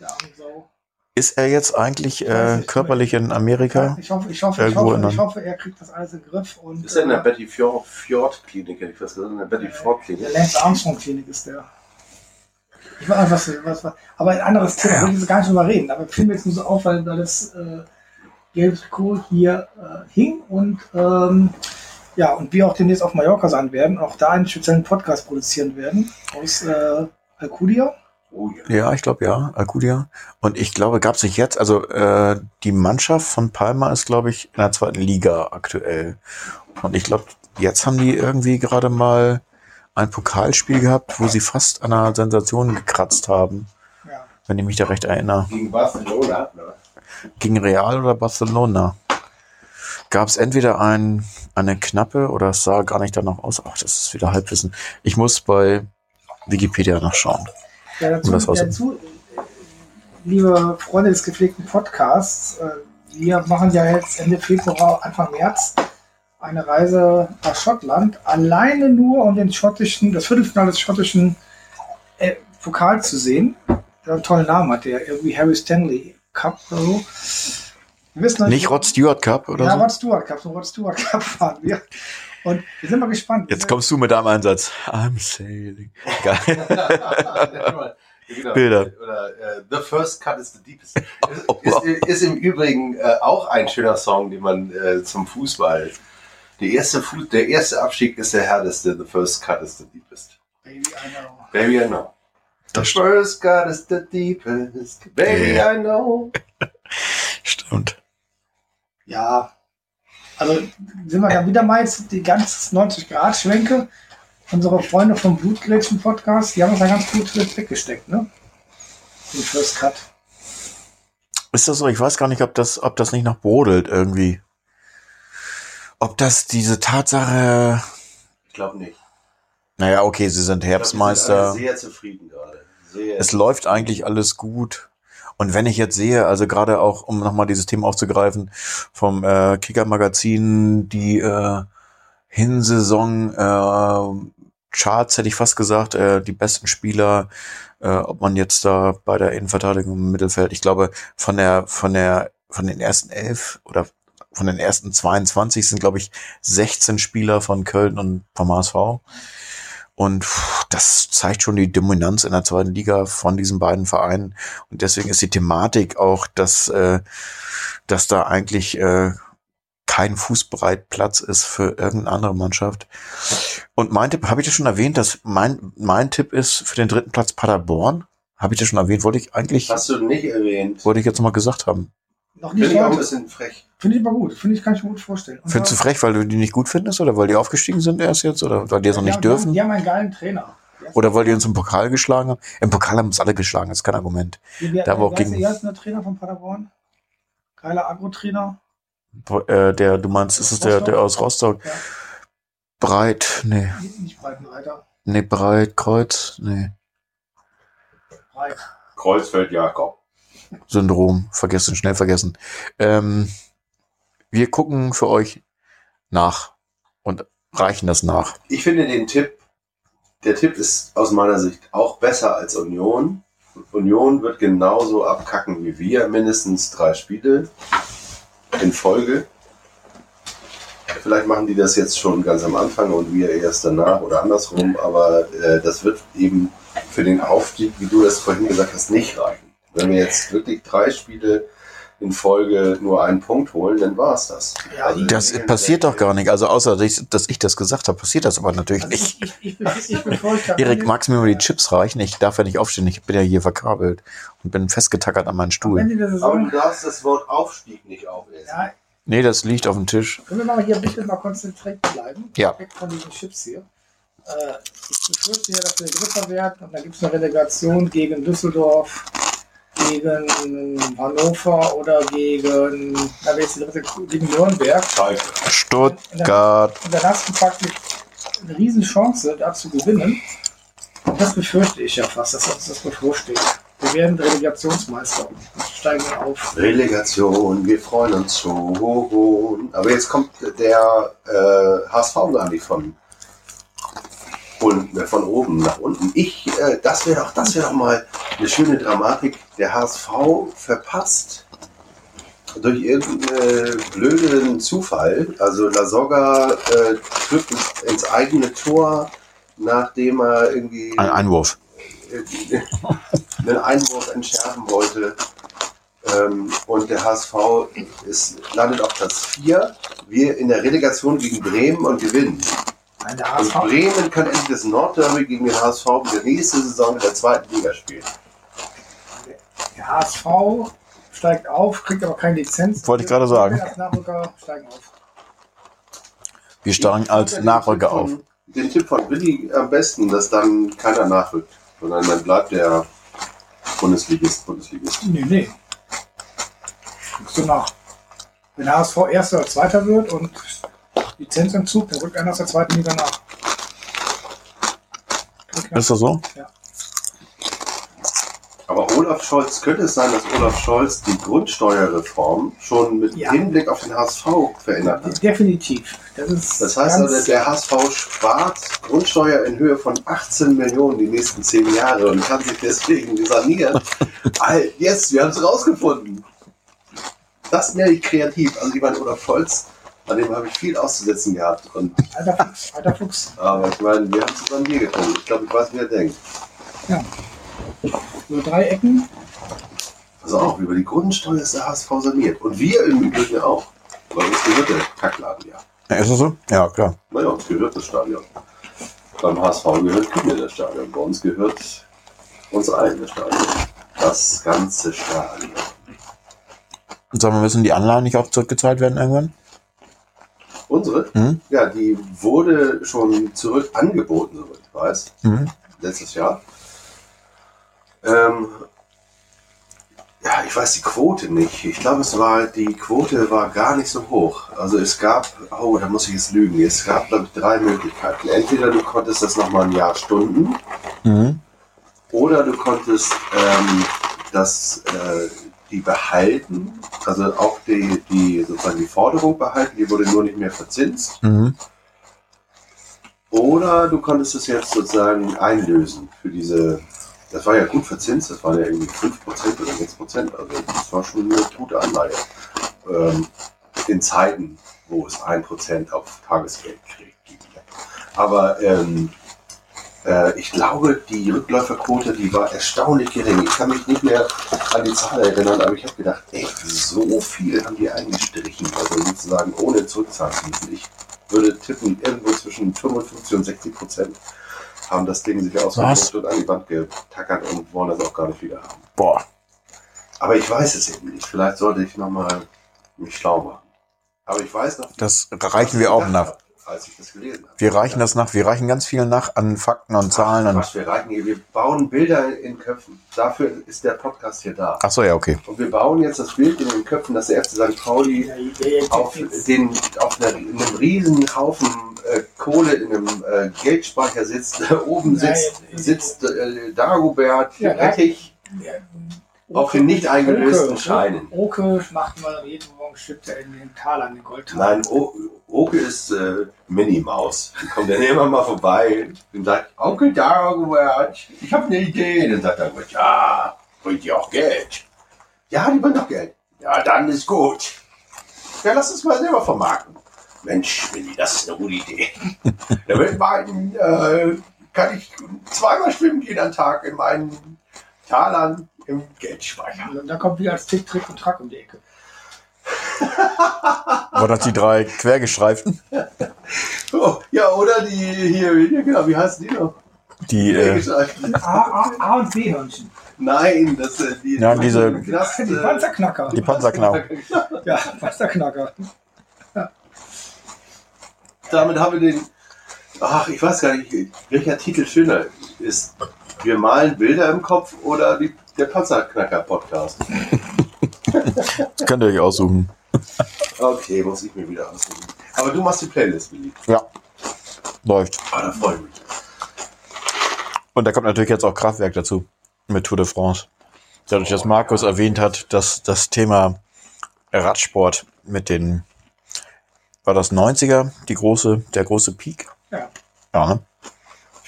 Der arme Sau. Ist er jetzt eigentlich äh, nicht. körperlich in Amerika? Ich hoffe, ich hoffe, ich hoffe, ich hoffe, er kriegt das alles in den Griff. Und, Ist er in der äh, Betty Fjord, Fjord Klinik, hätte ich fast gesagt, in der Betty Fjord Klinik. Der Lance Armstrong Klinik ist der. Ich weiß nicht, was, was, was, aber ein anderes Thema, Ja. will ich jetzt gar nicht drüber reden, aber fiel mir jetzt nur so auf, weil, weil das äh, gelbe Trikot hier äh, hing und ähm, ja, und wir auch demnächst auf Mallorca sein werden, auch da einen speziellen Podcast produzieren werden aus äh, Alcudia. Oh ja. Ja, ich glaube ja, Alcudia. Und ich glaube, gab es nicht jetzt, also äh, die Mannschaft von Palma ist, glaube ich, in der zweiten Liga aktuell. Und ich glaube, jetzt haben die irgendwie gerade mal ein Pokalspiel gehabt, wo sie fast an einer Sensation gekratzt haben, Ja. wenn ich mich da recht erinnere. Gegen Barcelona. Ne? Gegen Real oder Barcelona. Gab es entweder ein, eine knappe oder es sah gar nicht danach aus. Ach, das ist wieder Halbwissen. Ich muss bei Wikipedia nachschauen. Ja, dazu, Um das dazu, liebe Freunde des gepflegten Podcasts, äh, wir machen ja jetzt Ende Februar, Anfang März eine Reise nach Schottland, alleine nur um den schottischen, das Viertelfinale des schottischen äh, Pokal zu sehen. Der einen tollen Namen hat, der irgendwie Harry Stanley Cup oder so. Wir wissen Nicht Rod Stewart Cup oder ja, so? Rod Stewart Cup, so Rod Stewart Cup fahren wir. Und wir sind mal gespannt. Jetzt kommst du mit deinem Einsatz. I'm sailing. Geil. genau. Bilder. Oder äh, The First Cut is the Deepest. Oh, Ist, ist, ist im Übrigen äh, auch ein schöner Song, den man äh, zum Fußball. Der erste, Fu der erste Abstieg ist der härteste. The First Cut is the Deepest. Baby, I know. Baby, I know. The first cut is the deepest. Baby, Ja. I know. stimmt. Ja, also sind wir ja wieder mal jetzt die ganz 90-Grad-Schwenke. Unsere Freunde vom Blutgrätschen-Podcast, die haben uns ja ganz gut weggesteckt, ne? Den First Cut. Ist das so? Ich weiß gar nicht, ob das, ob das nicht noch brodelt irgendwie. ob das diese Tatsache, Ich glaube nicht. naja, okay, sie sind Ich glaub, sind Herbstmeister. sehr zufrieden gerade. Sehr es läuft eigentlich alles gut. Und wenn ich jetzt sehe, also gerade auch, um nochmal dieses Thema aufzugreifen, vom äh, Kicker-Magazin, die äh, Hinsaison äh, Charts, hätte ich fast gesagt, äh, die besten Spieler, äh, ob man jetzt da bei der Innenverteidigung im Mittelfeld, ich glaube, von der, von der, von den ersten elf oder von den ersten 22 sind, glaube ich, 16 Spieler von Köln und vom HSV. Und pff, das zeigt schon die Dominanz in der zweiten Liga von diesen beiden Vereinen. Und deswegen ist die Thematik auch, dass, äh, dass da eigentlich äh, kein Fußbreit Platz ist für irgendeine andere Mannschaft. Und mein Tipp, habe ich das schon erwähnt, dass mein, mein Tipp ist für den dritten Platz Paderborn? Habe ich das schon erwähnt? Wollte ich eigentlich, Hast du nicht erwähnt. wollte ich jetzt noch mal gesagt haben. Noch nicht Finde ich auch ein bisschen frech. Finde ich aber gut. Finde ich, kann ich mir gut vorstellen. Und Findest du frech, weil du die nicht gut findest oder weil die aufgestiegen sind erst jetzt oder weil die es noch nicht haben- dürfen? Die haben einen geilen Trainer. Oder weil die uns im Pokal geschlagen haben? Im Pokal haben uns alle geschlagen, das ist kein Argument. Wie- da war auch wer ist gegen- der erste Trainer von Paderborn? Geiler Agro-Trainer. Äh, der, du meinst, ist es der, der aus Rostock? Ja. Breit, nee. Nicht- Breitenreiter. Nee, Breit, Kreuz, nee. Breit. Kreuzfeld-Jakob. Syndrom, vergessen, schnell vergessen. Ähm, wir gucken für euch nach und reichen das nach. Ich finde den Tipp, der Tipp ist aus meiner Sicht auch besser als Union. Union wird genauso abkacken wie wir, mindestens drei Spiele in Folge. Vielleicht machen die das jetzt schon ganz am Anfang und wir erst danach oder andersrum, aber äh, das wird eben für den Aufstieg, wie du das vorhin gesagt hast, nicht reichen. Wenn wir jetzt wirklich drei Spiele in Folge nur einen Punkt holen, dann war es das. Ja, die- Das passiert doch gar nicht. Also außer, dass ich, das gesagt habe, passiert das aber natürlich Also nicht. ich, ich, ich, Erik, magst du mir mal die Chips reichen? Ich darf ja nicht aufstehen. Ich bin ja hier verkabelt und bin festgetackert an meinen am Stuhl. Aber du darfst das Wort Aufstieg nicht auflesen. ja, Nee, das liegt auf dem Tisch. können wir mal hier bitte mal konzentriert bleiben? Ja. Weg von diesen Chips hier. Äh, ich befürchte ja, dass wir Dritter werden und dann gibt es eine Relegation gegen Düsseldorf, gegen Hannover oder gegen, na, wer ist die dritte? Gegen Nürnberg. Stuttgart. Und dann hast du praktisch eine Riesenchance, da zu gewinnen. Und das befürchte ich ja fast, dass uns das bevorsteht. Wir werden Relegationsmeister und steigen auf. Relegation, wir freuen uns schon. Aber jetzt kommt der äh, HSV gar nicht von, und, äh, von oben nach unten. Ich, äh, das wäre doch, das wäre doch mal eine schöne Dramatik. Der HSV verpasst durch irgendeinen blöden Zufall. Also Lasogga äh, trifft ins, ins eigene Tor, nachdem er irgendwie Ein Einwurf. einen Einwurf entschärfen wollte. Ähm, und der HSV ist, landet auf Platz 4. Wir in der Relegation gegen Bremen und gewinnen. Nein, der Und HSV, Bremen kann endlich das Nordderby gegen den HSV in der nächsten Saison in der zweiten Liga spielen. der HSV steigt auf, kriegt aber keine Lizenz. Wollte ich gerade sagen. Wir als Nachrücker steigen auf. Wir steigen als Nachrücker auf. Den Tipp von Willi am besten, dass dann keiner nachrückt, sondern dann bleibt der Bundesligist Bundesligist. Nee, nee. Guckst du nach. Wenn der HSV Erster oder Zweiter wird und Lizenzentzug, dann rückt einer aus der zweiten Liga nach. Ist das so? Aber Olaf Scholz, könnte es sein, dass Olaf Scholz die Grundsteuerreform schon mit Ja. Hinblick auf den HSV verändert hat? Definitiv. Das, ist Das heißt also, der HSV spart Grundsteuer in Höhe von 18 Millionen die nächsten 10 Jahre und kann sich deswegen sanieren. Yes, wir haben es rausgefunden. Das nenne ich kreativ. Also lieber Olaf Scholz, an dem habe ich viel auszusetzen gehabt. Und, Alter Fuchs, alter Fuchs. aber ich meine, wir haben es an mir gefunden. Ich glaube, ich weiß, wie er denkt. Über drei Ecken. Also auch, über die Grundsteuer ist der HSV saniert. Und wir im Übrigen auch. Weil uns gehört der Kackladen ja. Ja, Ist das so? Ja, klar. Naja, uns gehört das Stadion. Beim HSV gehört Kühne das Stadion. Bei uns gehört uns allen das Stadion. Das ganze Stadion. Und sagen wir, müssen die Anleihen nicht auch zurückgezahlt werden irgendwann? Unsere? Mhm. Ja, die wurde schon zurück angeboten, soweit ich weiß. Mhm. Letztes Jahr. Ähm, ja, ich weiß die Quote nicht. Ich glaube, es war, die Quote war gar nicht so hoch. Also es gab, oh, da muss ich jetzt lügen. Es gab, glaube ich, drei Möglichkeiten. Entweder du konntest das nochmal ein Jahr stunden Mhm. oder du konntest ähm, das, äh, die behalten, also auch die, die, sozusagen die Forderung behalten, die wurde nur nicht mehr verzinst. Mhm. Oder du konntest es jetzt sozusagen einlösen für diese, das war ja gut verzinst, das waren ja irgendwie 5% oder 6%, also das war schon eine gute Anleihe. Ähm, in Zeiten, wo es 1% auf Tagesgeld kriegt. Aber ähm, äh, ich glaube, die Rückläuferquote, die war erstaunlich gering. Ich kann mich nicht mehr an die Zahl erinnern, aber ich habe gedacht, ey, so viel haben die eingestrichen, also sozusagen ohne zurückzahlen zu müssen. Ich würde tippen, irgendwo zwischen 55 und 60 Prozent haben das Ding sich ausgedruckt und an die Wand getackert und wollen das auch gar nicht wieder haben. Boah. Aber ich weiß es eben nicht. Vielleicht sollte ich nochmal mich schlau machen. Aber ich weiß noch, Das reichen ich wir auch nach. hab, als ich das gelesen habe. Wir reichen das nach. Wir reichen ganz viel nach an Fakten und Zahlen. Ach, Und Quatsch, wir, reichen hier, wir bauen Bilder in Köpfen. Dafür ist der Podcast hier da. Ach so, ja, okay. Und wir bauen jetzt das Bild in den Köpfen, dass der FC St. Pauli auf, den, auf einer, in einem riesen Haufen äh, Kohle in einem äh, Geldspeicher sitzt. Oben sitzt, sitzt äh, Dagobert, Ja, Rettich Ja, auf den nicht eingelösten Oke, Scheinen. Oke macht mal jeden Morgen Schütte in den Talern, den Goldtalern. Nein, o Oke ist äh, Minimaus. Die kommt dann immer mal vorbei und sagt, Onkel Dagobert, ich habe eine Idee. Dann sagt Dagobert, ja, bringt ihr auch Geld? Ja, die bringt auch Geld. Ja, dann ist gut. Ja, lass uns mal selber vermarkten. Mensch, Willi, das ist eine gute Idee. Der weltweiten äh, kann ich zweimal schwimmen jeden Tag in meinen Talern im Geldspeicher. Und dann kommt wieder als Tick, Trick und Track um die Ecke. War das die drei Quergestreiften? Oh, ja, oder die hier, genau, wie heißen die noch? Die, äh, A, A, A und B-Hörnchen. Nein, das sind die. Ja, diese- Knast, Die äh, Panzerknacker. die Panzerknau. Ja, Panzerknacker. Damit haben wir den. Ach, ich weiß gar nicht, welcher Titel schöner ist. Wir malen Bilder im Kopf oder die, der Panzerknacker-Podcast. Das könnt ihr euch aussuchen. Okay, muss ich mir wieder aussuchen. Aber du machst die Playlist, Willi. Ja. Läuft. Ah, da freue ich mich. Und da kommt natürlich jetzt auch Kraftwerk dazu. Mit Tour de France. Dadurch, dass Markus erwähnt hat, dass das Thema Radsport mit den, war das 90er, die große, der große Peak? Ja. Ja, ne?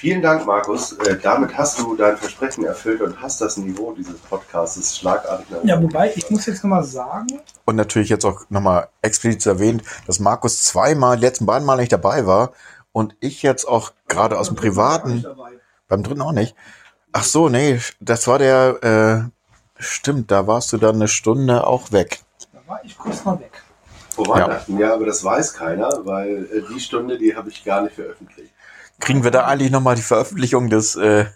Vielen Dank, Markus. Äh, damit hast du dein Versprechen erfüllt und hast das Niveau dieses Podcasts schlagartig Ja, wobei, ich muss jetzt nochmal sagen, Und natürlich jetzt auch nochmal explizit erwähnt, dass Markus zweimal, die letzten beiden Mal nicht dabei war und ich jetzt auch gerade aus dem Privaten, beim dritten auch nicht. Ach so, nee, das war der, äh, stimmt, da warst du dann eine Stunde auch weg. Da war ich kurz mal weg. Vor Weihnachten, ja. aber das weiß keiner, weil äh, die Stunde, die habe ich gar nicht veröffentlicht. Kriegen wir da eigentlich nochmal die Veröffentlichung des, äh,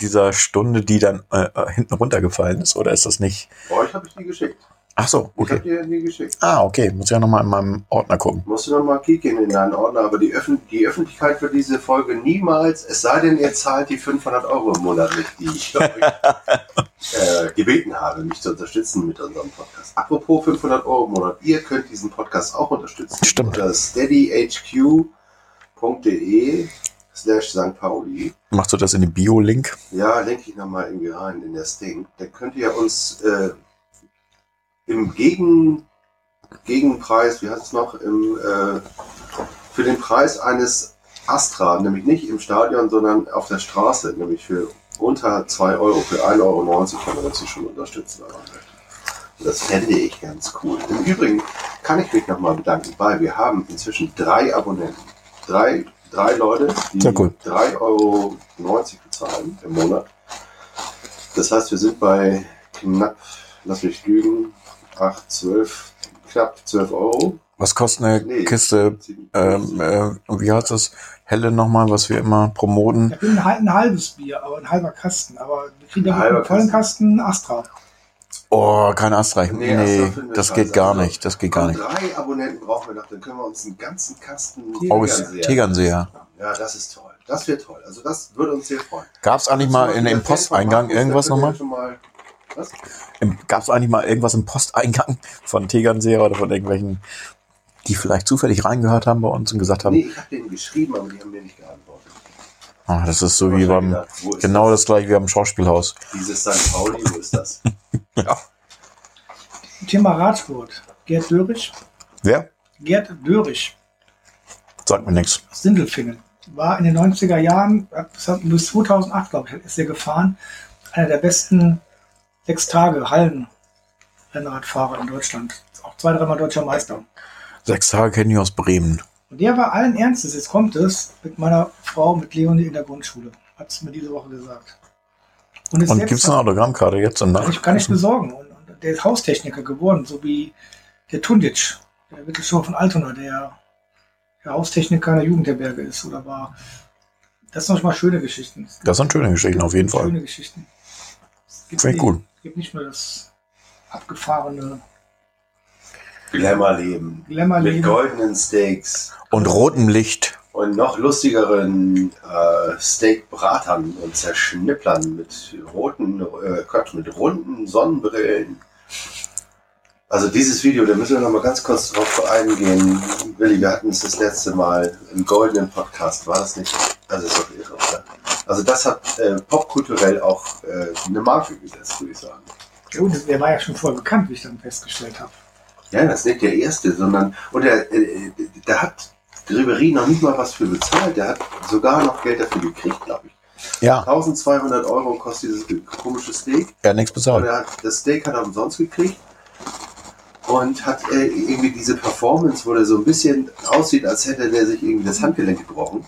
dieser Stunde, die dann äh, äh, hinten runtergefallen ist, oder ist das nicht? Euch habe ich die geschickt. Ach so, Ich habe okay. dir die geschickt. Ah, okay, muss ja nochmal in meinem Ordner gucken. Musst du noch mal kicken in deinen Ordner, aber die, Öffn die Öffentlichkeit für diese Folge niemals, es sei denn, ihr zahlt die 500 Euro im Monat nicht, die ich euch, äh, gebeten habe, mich zu unterstützen mit unserem Podcast. Apropos 500 Euro im Monat, ihr könnt diesen Podcast auch unterstützen. Stimmt. Unter steadyhq.de slash St. Pauli. Machst du das in den Bio-Link? Ja, denke ich nochmal irgendwie rein in das Ding. Dann könnt ihr uns äh, im Gegen, Gegenpreis, wie heißt es noch, im, äh, für den Preis eines Astra, nämlich nicht im Stadion, sondern auf der Straße, nämlich für unter 2 Euro, für 1,90 Euro kann man uns hier schon unterstützen. Das fände ich ganz cool. Im Übrigen kann ich mich nochmal bedanken, weil wir haben inzwischen drei Abonnenten. Drei, drei Leute, die Sehr cool. 3,90 Euro bezahlen im Monat. Das heißt, wir sind bei knapp, lass mich lügen, 8, 12, knapp 12 Euro. Was kostet eine Nee. Kiste, ähm, äh, wie heißt das? Helle nochmal, was wir immer promoten. Ich bin ein, ein halbes Bier, aber ein halber Kasten. Aber wir kriegen ja einen vollen Kasten Astra. Oh, kein Astra. Nee, Nee, das geht gar Also, nicht. Das geht gar nicht. drei Abonnenten brauchen wir noch, dann können wir uns einen ganzen Kasten Aus Tegernseher- Tegernseher. Ja, das ist toll. Das wäre toll. Also das würde uns sehr freuen. Gab es eigentlich mal in, von Posteingang Markus, irgendwas nochmal? mal Was? Gab es eigentlich mal irgendwas im Posteingang von Tegernseher oder von irgendwelchen, die vielleicht zufällig reingehört haben bei uns und gesagt haben, Nee, ich habe denen geschrieben, aber die haben mir nicht geantwortet. ah, das ist so wie beim, gedacht, genau das? das gleiche wie am Schauspielhaus. Dieses St. Pauli, wo ist das? Ja. Thema Radsport. Gerd Dörrich. Wer? Gerd Dörrich Sagt mir nichts. aus Sindelfingen. War in den 90er Jahren, bis 2008, glaube ich, ist er gefahren. Einer der besten sechs Tage Hallen-Rennradfahrer in Deutschland. Auch zwei, dreimal deutscher Meister. Sechs Tage kenne ich aus Bremen. Und der war allen Ernstes, jetzt kommt es, mit meiner Frau, mit Leonie in der Grundschule. Hat es mir diese Woche gesagt. Und, Und jetzt- gibt es eine Autogrammkarte jetzt? Und kann ich, kann ich besorgen. Und, und der ist Haustechniker geworden, so wie der Tundic, der Wittelschow von Altona, der, der Haustechniker in der Jugendherberge ist oder war. Das sind manchmal schöne Geschichten. Das sind schöne Geschichten, auf jeden Fall. Schöne Geschichten. Es gibt, Finde ich nicht- cool. es gibt nicht nur das abgefahrene Glamour-Leben. Mit Glamour-Leben. goldenen Steaks Und rotem Licht. Und noch lustigeren äh, Steakbratern und Zerschnipplern mit roten, äh, mit runden Sonnenbrillen. Also dieses Video, da müssen wir noch mal ganz kurz drauf eingehen. Willi, wir hatten es das letzte Mal im goldenen Podcast, war das nicht? Also ist doch irre, oder? Also das hat äh, popkulturell auch äh, eine Marke gesetzt, würde ich sagen. Und der war ja schon voll bekannt, wie ich dann festgestellt habe. Ja, das ist nicht der erste, sondern und der, äh, der hat Ribery noch nicht mal was für bezahlt. Der hat sogar noch Geld dafür gekriegt, glaube ich. Ja, 1200 Euro kostet dieses komische Steak. er hat nichts bezahlt. hat, das Steak hat er umsonst gekriegt und hat äh, irgendwie diese Performance, wo der so ein bisschen aussieht, als hätte der sich irgendwie das Handgelenk gebrochen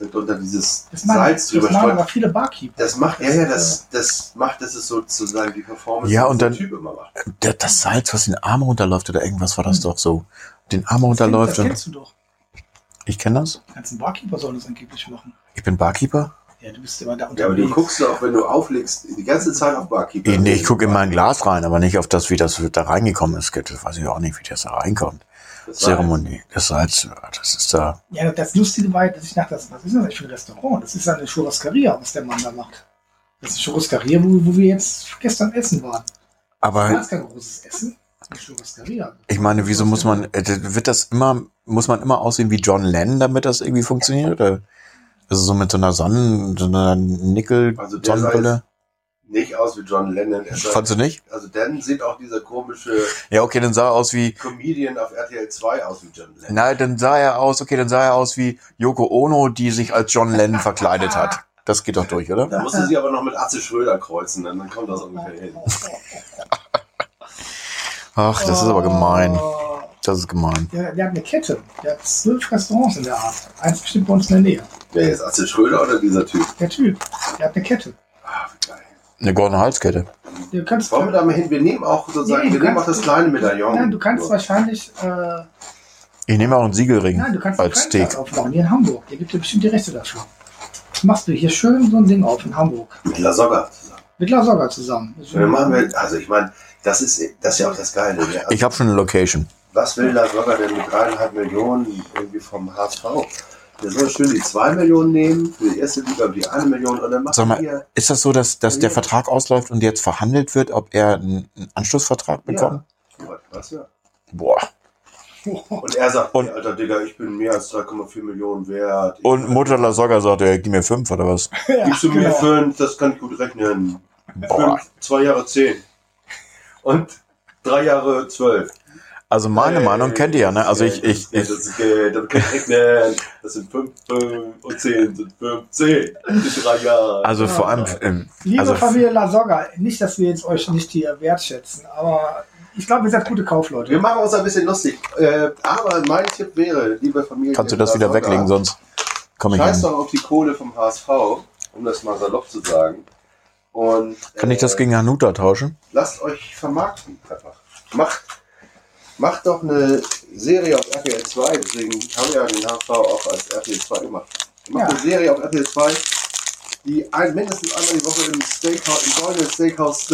und unter dieses Das machen, Salz das drüber machen streut. aber viele Barkeeper. Das macht, ja, ja, das, das macht, das ist sozusagen die Performance, Ja, die und dann- Typ immer macht. Der, das Salz, was den Arm runterläuft oder irgendwas war das Hm. doch so. Den Arm Das runterläuft und kennst du doch. Ich kenne das. Die ganzen Barkeeper sollen das angeblich machen. Ich bin Barkeeper. Ja, du bist immer da Ja, aber du unterwegs. guckst auch, wenn du auflegst, die ganze Zeit auf Barkeeper. Ich, nee, ich gucke in mein Glas rein, aber nicht auf das, wie das da reingekommen ist. Das weiß ich auch nicht, wie das da reinkommt. Das war- Zeremonie. Das Salz, das ist da. Ja, das Lustige war, dass ich dachte, was ist das eigentlich für ein Restaurant? Das ist eine Churrascaria, was der Mann da macht. Das ist eine Churrascaria, wo, wo wir jetzt gestern essen waren. Das Aber ist kein großes Essen. Ich meine, wieso muss man, äh, wird das immer, muss man immer aussehen wie John Lennon, damit das irgendwie funktioniert? Oder? Also so mit so einer Sonnen, so einer Also Nickel-Sonnenbrille? nicht aus wie John Lennon. Er Fandst du nicht? Also dann sieht auch dieser komische Ja, okay, dann sah er aus wie, Comedian auf RTL 2 aus wie John Lennon. nein, dann sah er aus, okay, dann sah er aus wie Yoko Ono, die sich als John Lennon verkleidet hat. Das geht doch durch, oder? Da musste sie aber noch mit Atze Schröder kreuzen, dann dann kommt das ungefähr hin. Ach, das ist aber gemein. Das ist gemein. Der, der hat eine Kette. Der hat zwölf Restaurants in der Art. Eins bestimmt bei uns in der Nähe. Wer ist Atze Schröder oder dieser Typ? Der Typ, der hat eine Kette. Ah, wie geil. Eine goldene Halskette. Du kannst, Wollen wir da mal hin? Wir nehmen auch sozusagen, Nee, wir nehmen auch das kleine Medaillon. nein, du kannst So. wahrscheinlich, äh, Ich nehme auch einen Siegelring nein, du kannst als Steak. Aufmachen, hier in Hamburg. Der gibt dir bestimmt die Rechte dafür. Machst du hier schön so ein Ding auf in Hamburg. Mit La Soga. Mit La Soga zusammen. Dann machen wir, also ich meine, das ist, das ist ja auch das Geile. Ne? Also, Ich habe schon eine Location. was will La Soga denn mit dreieinhalb Millionen irgendwie vom HSV? Der soll schön die zwei Millionen nehmen für die erste Liga die eine Million und dann Sag machen mal, wir Ist das so, dass, dass der. Vertrag ausläuft und jetzt verhandelt wird, ob er einen Anschlussvertrag bekommt? Ja, was ja. Boah. Und er sagt, Und- alter Digga, ich bin mehr als 3,4 Millionen wert. Ich Und Mutter La Soga sagt, er gib mir fünf oder was? ja, Gibst du mir genau. fünf, das kann ich gut rechnen. Boah. Fünf, zwei Jahre zehn. Und drei Jahre zwölf. Also meine Hey, Meinung kennt ihr ja, ne? Also ich, Geld, ich, Das ich, ist Geld, das kann ich rechnen. Das sind fünf, fünf und zehn sind fünfzehn. In drei Jahren. also vor allem, ähm, Liebe also Familie La Soga, nicht, dass wir jetzt euch nicht hier wertschätzen, aber ich glaube, ihr seid gute Kaufleute. Wir machen uns ein bisschen lustig. Äh, aber mein Tipp wäre, liebe Familie. kannst du das wieder Lasogga, weglegen, sonst komme ich Scheiß hin. doch auf die Kohle vom HSV, um das mal salopp zu sagen. Und, Kann ich das äh, gegen Hanuta tauschen? lasst euch vermarkten einfach. Macht, macht doch eine Serie auf RTL 2, deswegen haben wir ja den HSV auch als RTL 2 gemacht. Macht Ja. eine Serie auf RTL 2, die ein, mindestens einmal die Woche im Steakhouse, im goldenen Steakhouse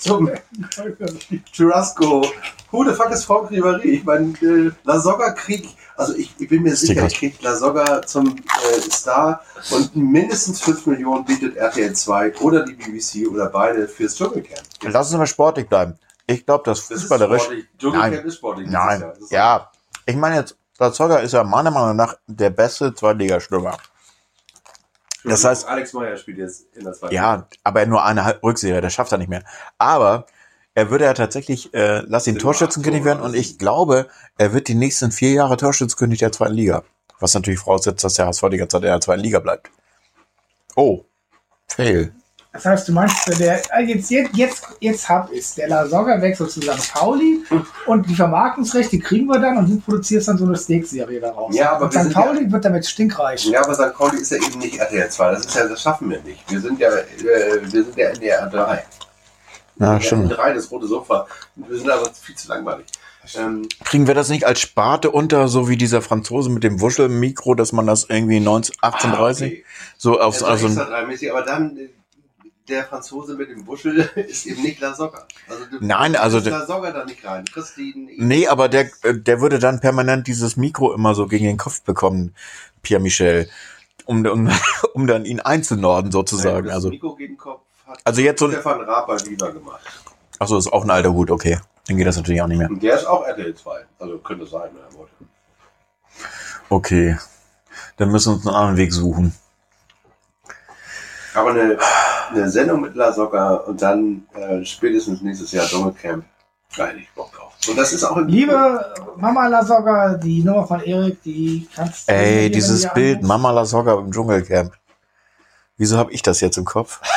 zum Churrasco. Who the fuck ist Franck Ribéry? Ich meine, äh, La Soga kriegt, also ich, ich bin mir sicher, ich krieg La Soga zum äh, Star und mindestens 5 Millionen bietet RTL 2 oder die BBC oder beide fürs Dschungelcamp. Lass uns mal sportlich bleiben. Ich glaube, das Das ist fußballerisch. sportlich. Dschungelcamp Nein. ist sportlich. Nein. Das ist Ja. Ich meine jetzt, Lazogga ist ja meiner Meinung nach der beste Zweitligastürmer. Das heißt- Alex Meyer spielt jetzt in der zweiten. Ja, aber nur eine Rückserie, das schafft er nicht mehr. Aber er würde ja tatsächlich, äh, lass ihn Torschützenkönig werden und ich glaube, er wird die nächsten vier Jahre Torschützenkönig der zweiten Liga. Was natürlich voraussetzt, dass der HSV die ganze Zeit in der zweiten Liga bleibt. Oh. Fail. Das heißt, du meinst, der, äh, jetzt, jetzt, jetzt, jetzt hab ich's. Der La Soga wechselt zu St. Pauli und die Vermarktungsrechte kriegen wir dann und du produzierst dann so eine Steak-Serie daraus. Ja, aber und St. Pauli wird damit stinkreich. Ja, aber St. Pauli ist ja eben nicht RTL 2. Das, ist ja, das schaffen wir nicht. Wir sind ja, äh, wir sind ja NDR 3. Ja, stimmt. 3, das rote Sofa. Wir sind aber viel zu langweilig. Ähm, Kriegen wir das nicht als Sparte unter, so wie dieser Franzose mit dem Wuschelmikro, dass man das irgendwie 19, 1830 ah, okay. so auf Also, also aber dann äh, der Franzose mit dem Wuschel ist eben nicht La Soga. Also Nein, also der- La Soga da nicht rein. Christine. Nee, aber der, äh, der würde dann permanent dieses Mikro immer so gegen den Kopf bekommen, Pierre Michel, um, um, um dann ihn einzunorden sozusagen. das Also, Mikro gegen den Kopf hat also jetzt so ein, Stefan Raab bei Viva gemacht. ach so, ist auch ein alter Hut, okay. Dann geht das natürlich auch nicht mehr. Und der ist auch RTL 2. Also könnte sein, wenn er wollte. Okay. Dann müssen wir uns einen anderen Weg suchen. Aber eine, eine Sendung mit La und dann äh, spätestens nächstes Jahr Dschungelcamp. Da hätte ich Bock drauf. Und das ist auch im Liebe Mama La die Nummer von Erik, die kannst du Ey, dieses Bild, anrufst- Mama La im Dschungelcamp. Wieso habe ich das jetzt im Kopf?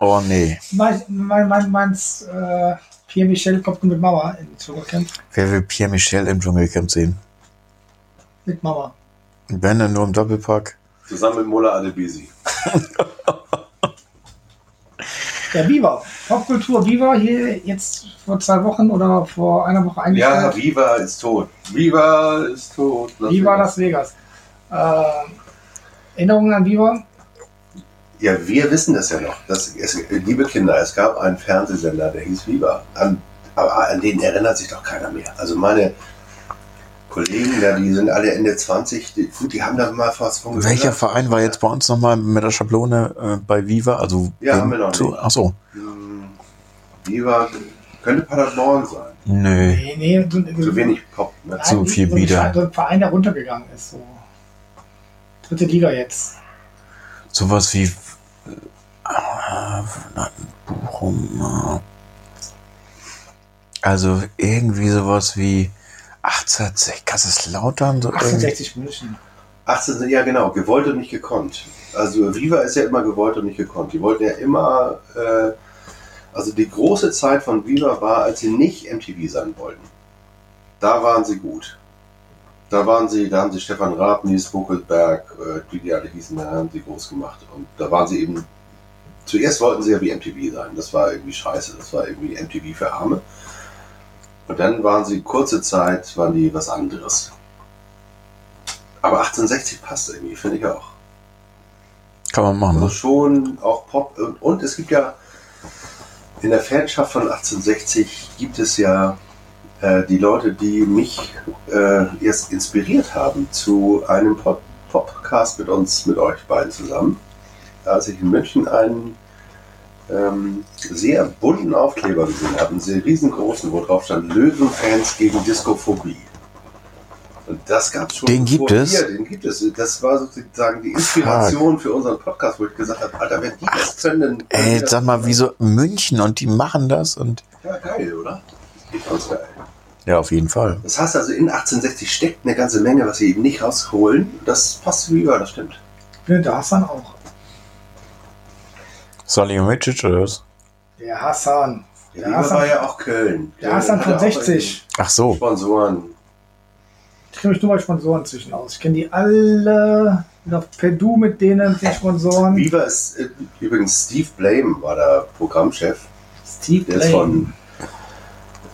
Oh nee. Mein, mein, mein, meins, äh, Pierre Michel kommt nur mit Mama in Dschungelcamp. Wer will Pierre Michel im Dschungelcamp sehen? Mit Mama. Wenn dann nur im Doppelpack. Zusammen mit Mola Adebisi. Der Viva. Popkultur Viva hier jetzt vor zwei Wochen oder vor einer Woche Ja, eingestellt. Viva ist tot. Viva ist tot. Las Viva. Las Vegas. Äh, Erinnerungen an Viva? Ja, wir wissen das ja noch. Das, es, liebe Kinder, es gab einen Fernsehsender, der hieß Viva. An, aber an den erinnert sich doch keiner mehr. Also meine Kollegen da, die sind alle Ende 20, die, gut, die haben da mal fast von gehört. Welcher Verein war jetzt bei uns nochmal mit der Schablone äh, bei Viva? Also Ja, haben wir noch zu- nicht. Ach so. Hm, Viva könnte Paderborn sein. Nö. Nee, nee. So, Zu wenig Pop. Ne? Nein, Zu viel Bieder. Verein- So ein Verein, der runtergegangen ist. So. Dritte Liga jetzt. Sowas wie äh, Bochum. äh, Also irgendwie sowas wie 1860 Kaiserslautern. So irgendwie. 1860 München. 18, ja genau, gewollt und nicht gekonnt. Also Viva ist ja immer gewollt und nicht gekonnt. Die wollten ja immer, äh, also die große Zeit von Viva war, als sie nicht MTV sein wollten. Da waren sie gut. Da waren sie, da haben sie Stefan Raab, Nils Buckelberg, äh, wie die alle hießen, da haben sie groß gemacht. Und da waren sie eben, zuerst wollten sie ja wie MTV sein. Das war irgendwie scheiße. Das war irgendwie MTV für Arme. Und dann waren sie kurze Zeit, waren die was anderes. Aber 1860 passt irgendwie, finde ich auch. Kann man machen. Also Ne? schon auch Pop. Und, und es gibt ja in der Fanschaft von 1860 gibt es ja äh, die Leute, die mich äh, erst inspiriert haben zu einem Pop Podcast mit uns, mit euch beiden zusammen. Als ich in München einen ähm, sehr bunten Aufkleber gesehen habe, einen sehr riesengroßen, wo drauf stand Löwenfans gegen Diskophobie. Und das gab es schon. Den gibt es? mir, Den gibt es. Das war sozusagen die Inspiration für unseren Podcast, wo ich gesagt habe, Alter, wenn die das können, dann. Ey, wir das sag mal, wieso München und die machen das und Ja, geil, oder? Ich fand's geil. ja, auf jeden Fall. Das heißt also, in 1860 steckt eine ganze Menge, was sie eben nicht rausholen. Das passt wie über, das stimmt. Ja, da Hassan auch. Salihamidzic oder was? Der Hassan. Der Der Hassan, war ja auch Köln. der Hassan hat von ja auch 60. Ach so. Sponsoren. Ich kenne mich nur bei Sponsoren inzwischen aus. Ich kenne die alle. Noch per Du mit denen, die Sponsoren. Viva ist äh, übrigens Steve Blame war der Programmchef. Steve Der ist Blame. von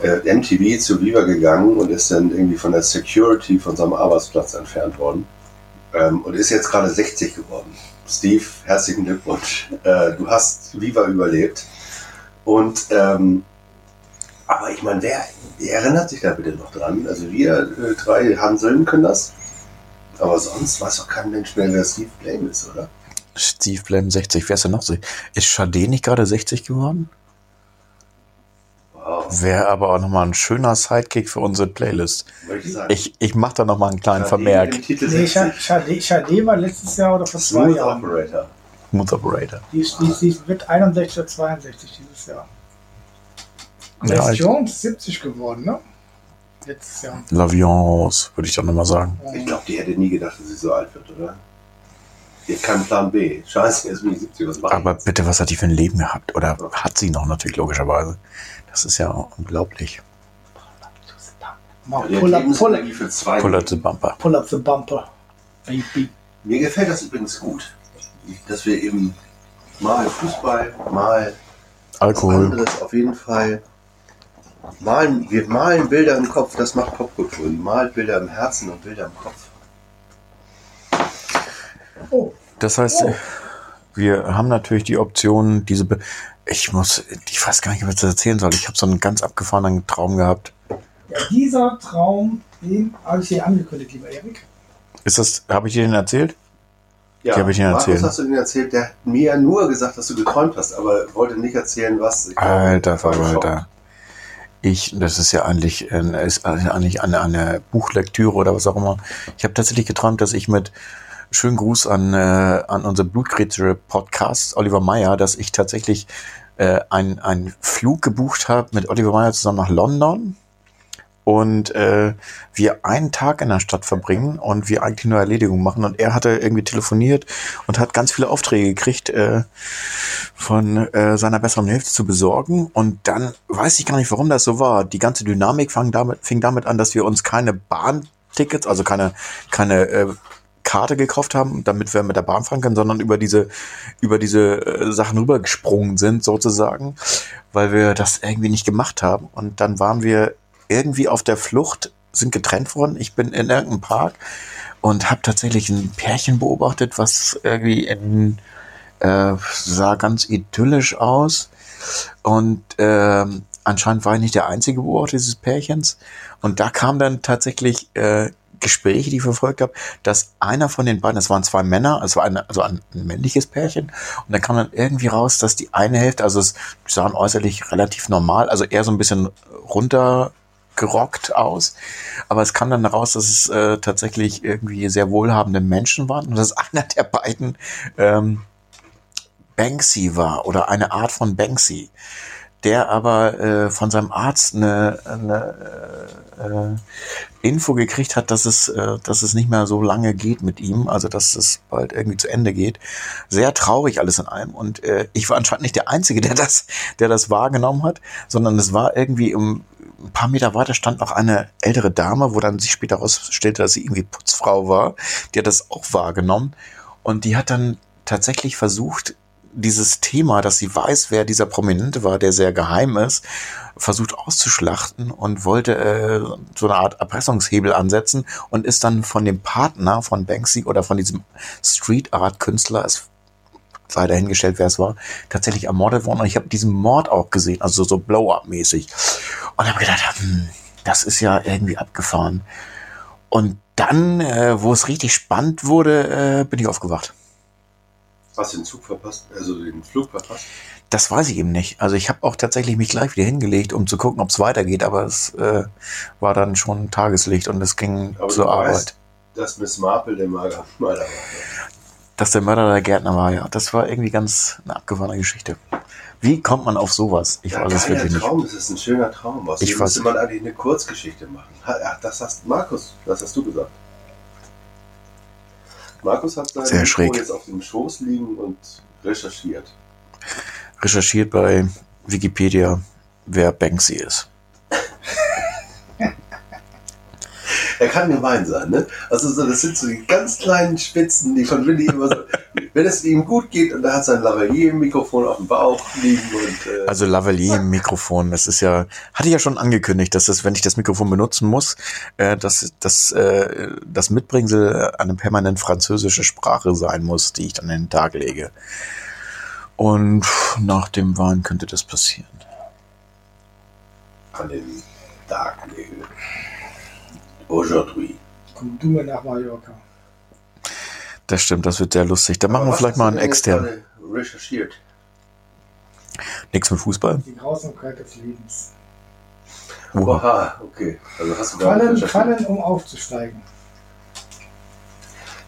äh, MTV zu Viva gegangen und ist dann irgendwie von der Security von seinem Arbeitsplatz entfernt worden. Ähm, und ist jetzt gerade 60 geworden. Steve, herzlichen Glückwunsch. Äh, du hast Viva überlebt. Und ähm, aber ich meine, wer, wer erinnert sich da bitte noch dran? Also wir äh, drei Hanseln können das. Aber sonst weiß doch kein Mensch mehr, wer Steve Blame ist, oder? Steve Blame 60, wer ist denn noch so? Ist Sade nicht gerade 60 geworden? Wäre aber auch nochmal ein schöner Sidekick für unsere Playlist. ich. Ich, ich mache da nochmal einen kleinen Schade, Vermerk. Nee, 60. Schade, Schade war letztes Jahr oder vor zwei Smooth Jahren. Operator. Smooth Operator. Die, ist- die, ist- die wird 61 oder 62 dieses Jahr. Ja, ich- Jones 70 geworden, ne? Letztes Jahr. Laviance, würde ich dann nochmal sagen. Ich glaube, die hätte nie gedacht, dass sie so alt wird, oder? Die hat keinen Plan B. Scheiße, jetzt bin ich 70, was Aber bitte, was hat die für ein Leben gehabt? Oder hat sie noch natürlich logischerweise? Das ist ja unglaublich. Die hat pull, up, pull, Lebensenergie für zwei. Pull out the bumper. pull up the bumper. Baby. Mir gefällt das übrigens gut, dass wir eben mal Fußball, mal Alkohol. anderes auf jeden Fall malen. Wir malen Bilder im Kopf, das macht Popkultur. Malt Bilder im Herzen und Bilder im Kopf. Oh, Das heißt, Oh. wir haben natürlich die Option, diese. Be ich muss, ich weiß gar nicht, was ich das erzählen soll. Ich habe so einen ganz abgefahrenen Traum gehabt. ja, dieser Traum, den habe ich dir angekündigt, lieber Erik. Ist das, habe ich dir den erzählt? Ja, Die hab ich Markus erzählt. hast du Ihnen erzählt, der hat mir ja nur gesagt, dass du geträumt hast, aber wollte nicht erzählen, was. Alter Verwalter. Ich, das ist ja eigentlich, äh, ist eigentlich eine, eine Buchlektüre oder was auch immer. Ich habe tatsächlich geträumt, dass ich mit schönen Gruß an, äh, an unser Blutkrebs Podcast Oliver Meyer, dass ich tatsächlich äh, ein- einen Flug gebucht habe mit Oliver Meyer zusammen nach London. Und äh, wir einen Tag in der Stadt verbringen und wir eigentlich nur Erledigungen machen. Und er hatte irgendwie telefoniert und hat ganz viele Aufträge gekriegt äh, von äh, seiner besseren Hälfte zu besorgen. Und dann weiß ich gar nicht, warum das so war. Die ganze Dynamik fang damit, fing damit an, dass wir uns keine Bahntickets, also keine keine äh, Karte gekauft haben, damit wir mit der Bahn fahren können, sondern über diese über diese äh, Sachen rübergesprungen sind sozusagen, weil wir das irgendwie nicht gemacht haben. Und dann waren wir irgendwie auf der Flucht, sind getrennt worden. Ich bin in irgendeinem Park und habe tatsächlich ein Pärchen beobachtet, was irgendwie in, äh, sah ganz idyllisch aus. Und ähm, anscheinend war ich nicht der einzige Beobachter dieses Pärchens. Und da kam dann tatsächlich äh, Gespräche, die ich verfolgt habe, dass einer von den beiden, das waren zwei Männer, es war eine, also ein, ein männliches Pärchen, und dann kam dann irgendwie raus, dass die eine Hälfte, also es sahen äußerlich relativ normal, also eher so ein bisschen runtergerockt aus, aber es kam dann raus, dass es äh, tatsächlich irgendwie sehr wohlhabende Menschen waren und dass einer der beiden ähm, Banksy war oder eine Art von Banksy, der aber äh, von seinem Arzt eine, eine äh, äh, Info gekriegt hat, dass es, äh, dass es nicht mehr so lange geht mit ihm, also dass es bald irgendwie zu Ende geht. Sehr traurig alles in allem und äh, ich war anscheinend nicht der Einzige, der das, der das wahrgenommen hat, sondern es war irgendwie im ein paar Meter weiter stand noch eine ältere Dame, wo dann sich später herausstellte, dass sie irgendwie Putzfrau war. Die hat das auch wahrgenommen und die hat dann tatsächlich versucht, dieses Thema, dass sie weiß, wer dieser Prominente war, der sehr geheim ist, versucht auszuschlachten und wollte äh, so eine Art Erpressungshebel ansetzen und ist dann von dem Partner von Banksy oder von diesem Street Art Künstler, es sei dahingestellt, wer es war, tatsächlich ermordet worden. Und ich habe diesen Mord auch gesehen, also so Blow-up-mäßig. Und habe gedacht, hm, das ist ja irgendwie abgefahren. Und dann, äh, wo es richtig spannend wurde, äh, bin ich aufgewacht. Hast du den Zug verpasst? Also den Flug verpasst? Das weiß ich eben nicht. Also ich habe auch tatsächlich mich gleich wieder hingelegt, um zu gucken, ob es weitergeht, aber es äh, war dann schon Tageslicht und es ging Aber zur Arbeit. weißt, dass Miss Marple der Maler war. Dass der Mörder der Gärtner war, ja. Das war irgendwie ganz eine abgefahrene Geschichte. Wie kommt man auf sowas? Ich Ja, weiß es wirklich nicht. Traum, das ist ein schöner Traum. Aus Ich dem müsste man eigentlich eine Kurzgeschichte machen. Ja, Das hast Markus, das hast du gesagt. Markus hat sein Sehr schräg. jetzt auf dem Schoß liegen und recherchiert. Recherchiert bei Wikipedia, wer Banksy ist. Er kann gemein sein, ne? Also so, das sind so die ganz kleinen Spitzen, die von Willi immer so, wenn es ihm gut geht und er hat sein Lavalier-Mikrofon auf dem Bauch liegen und äh, Also Lavalier im Mikrofon, das ist ja, hatte ich ja schon angekündigt, dass das, wenn ich das Mikrofon benutzen muss, äh, dass, dass äh, das Mitbringsel eine permanent französische Sprache sein muss, die ich dann in den Tag lege. Und nach dem Wein könnte das passieren. An den Tagen. Aujourd'hui. Komm du mir nach Mallorca. Das stimmt, das wird sehr lustig. Da machen wir vielleicht mal einen externen. Recherchiert. Nichts mit Fußball? Die Grausamkeit des Lebens. Oha. Oha, okay. Also hast du Fallen, fallen, um aufzusteigen.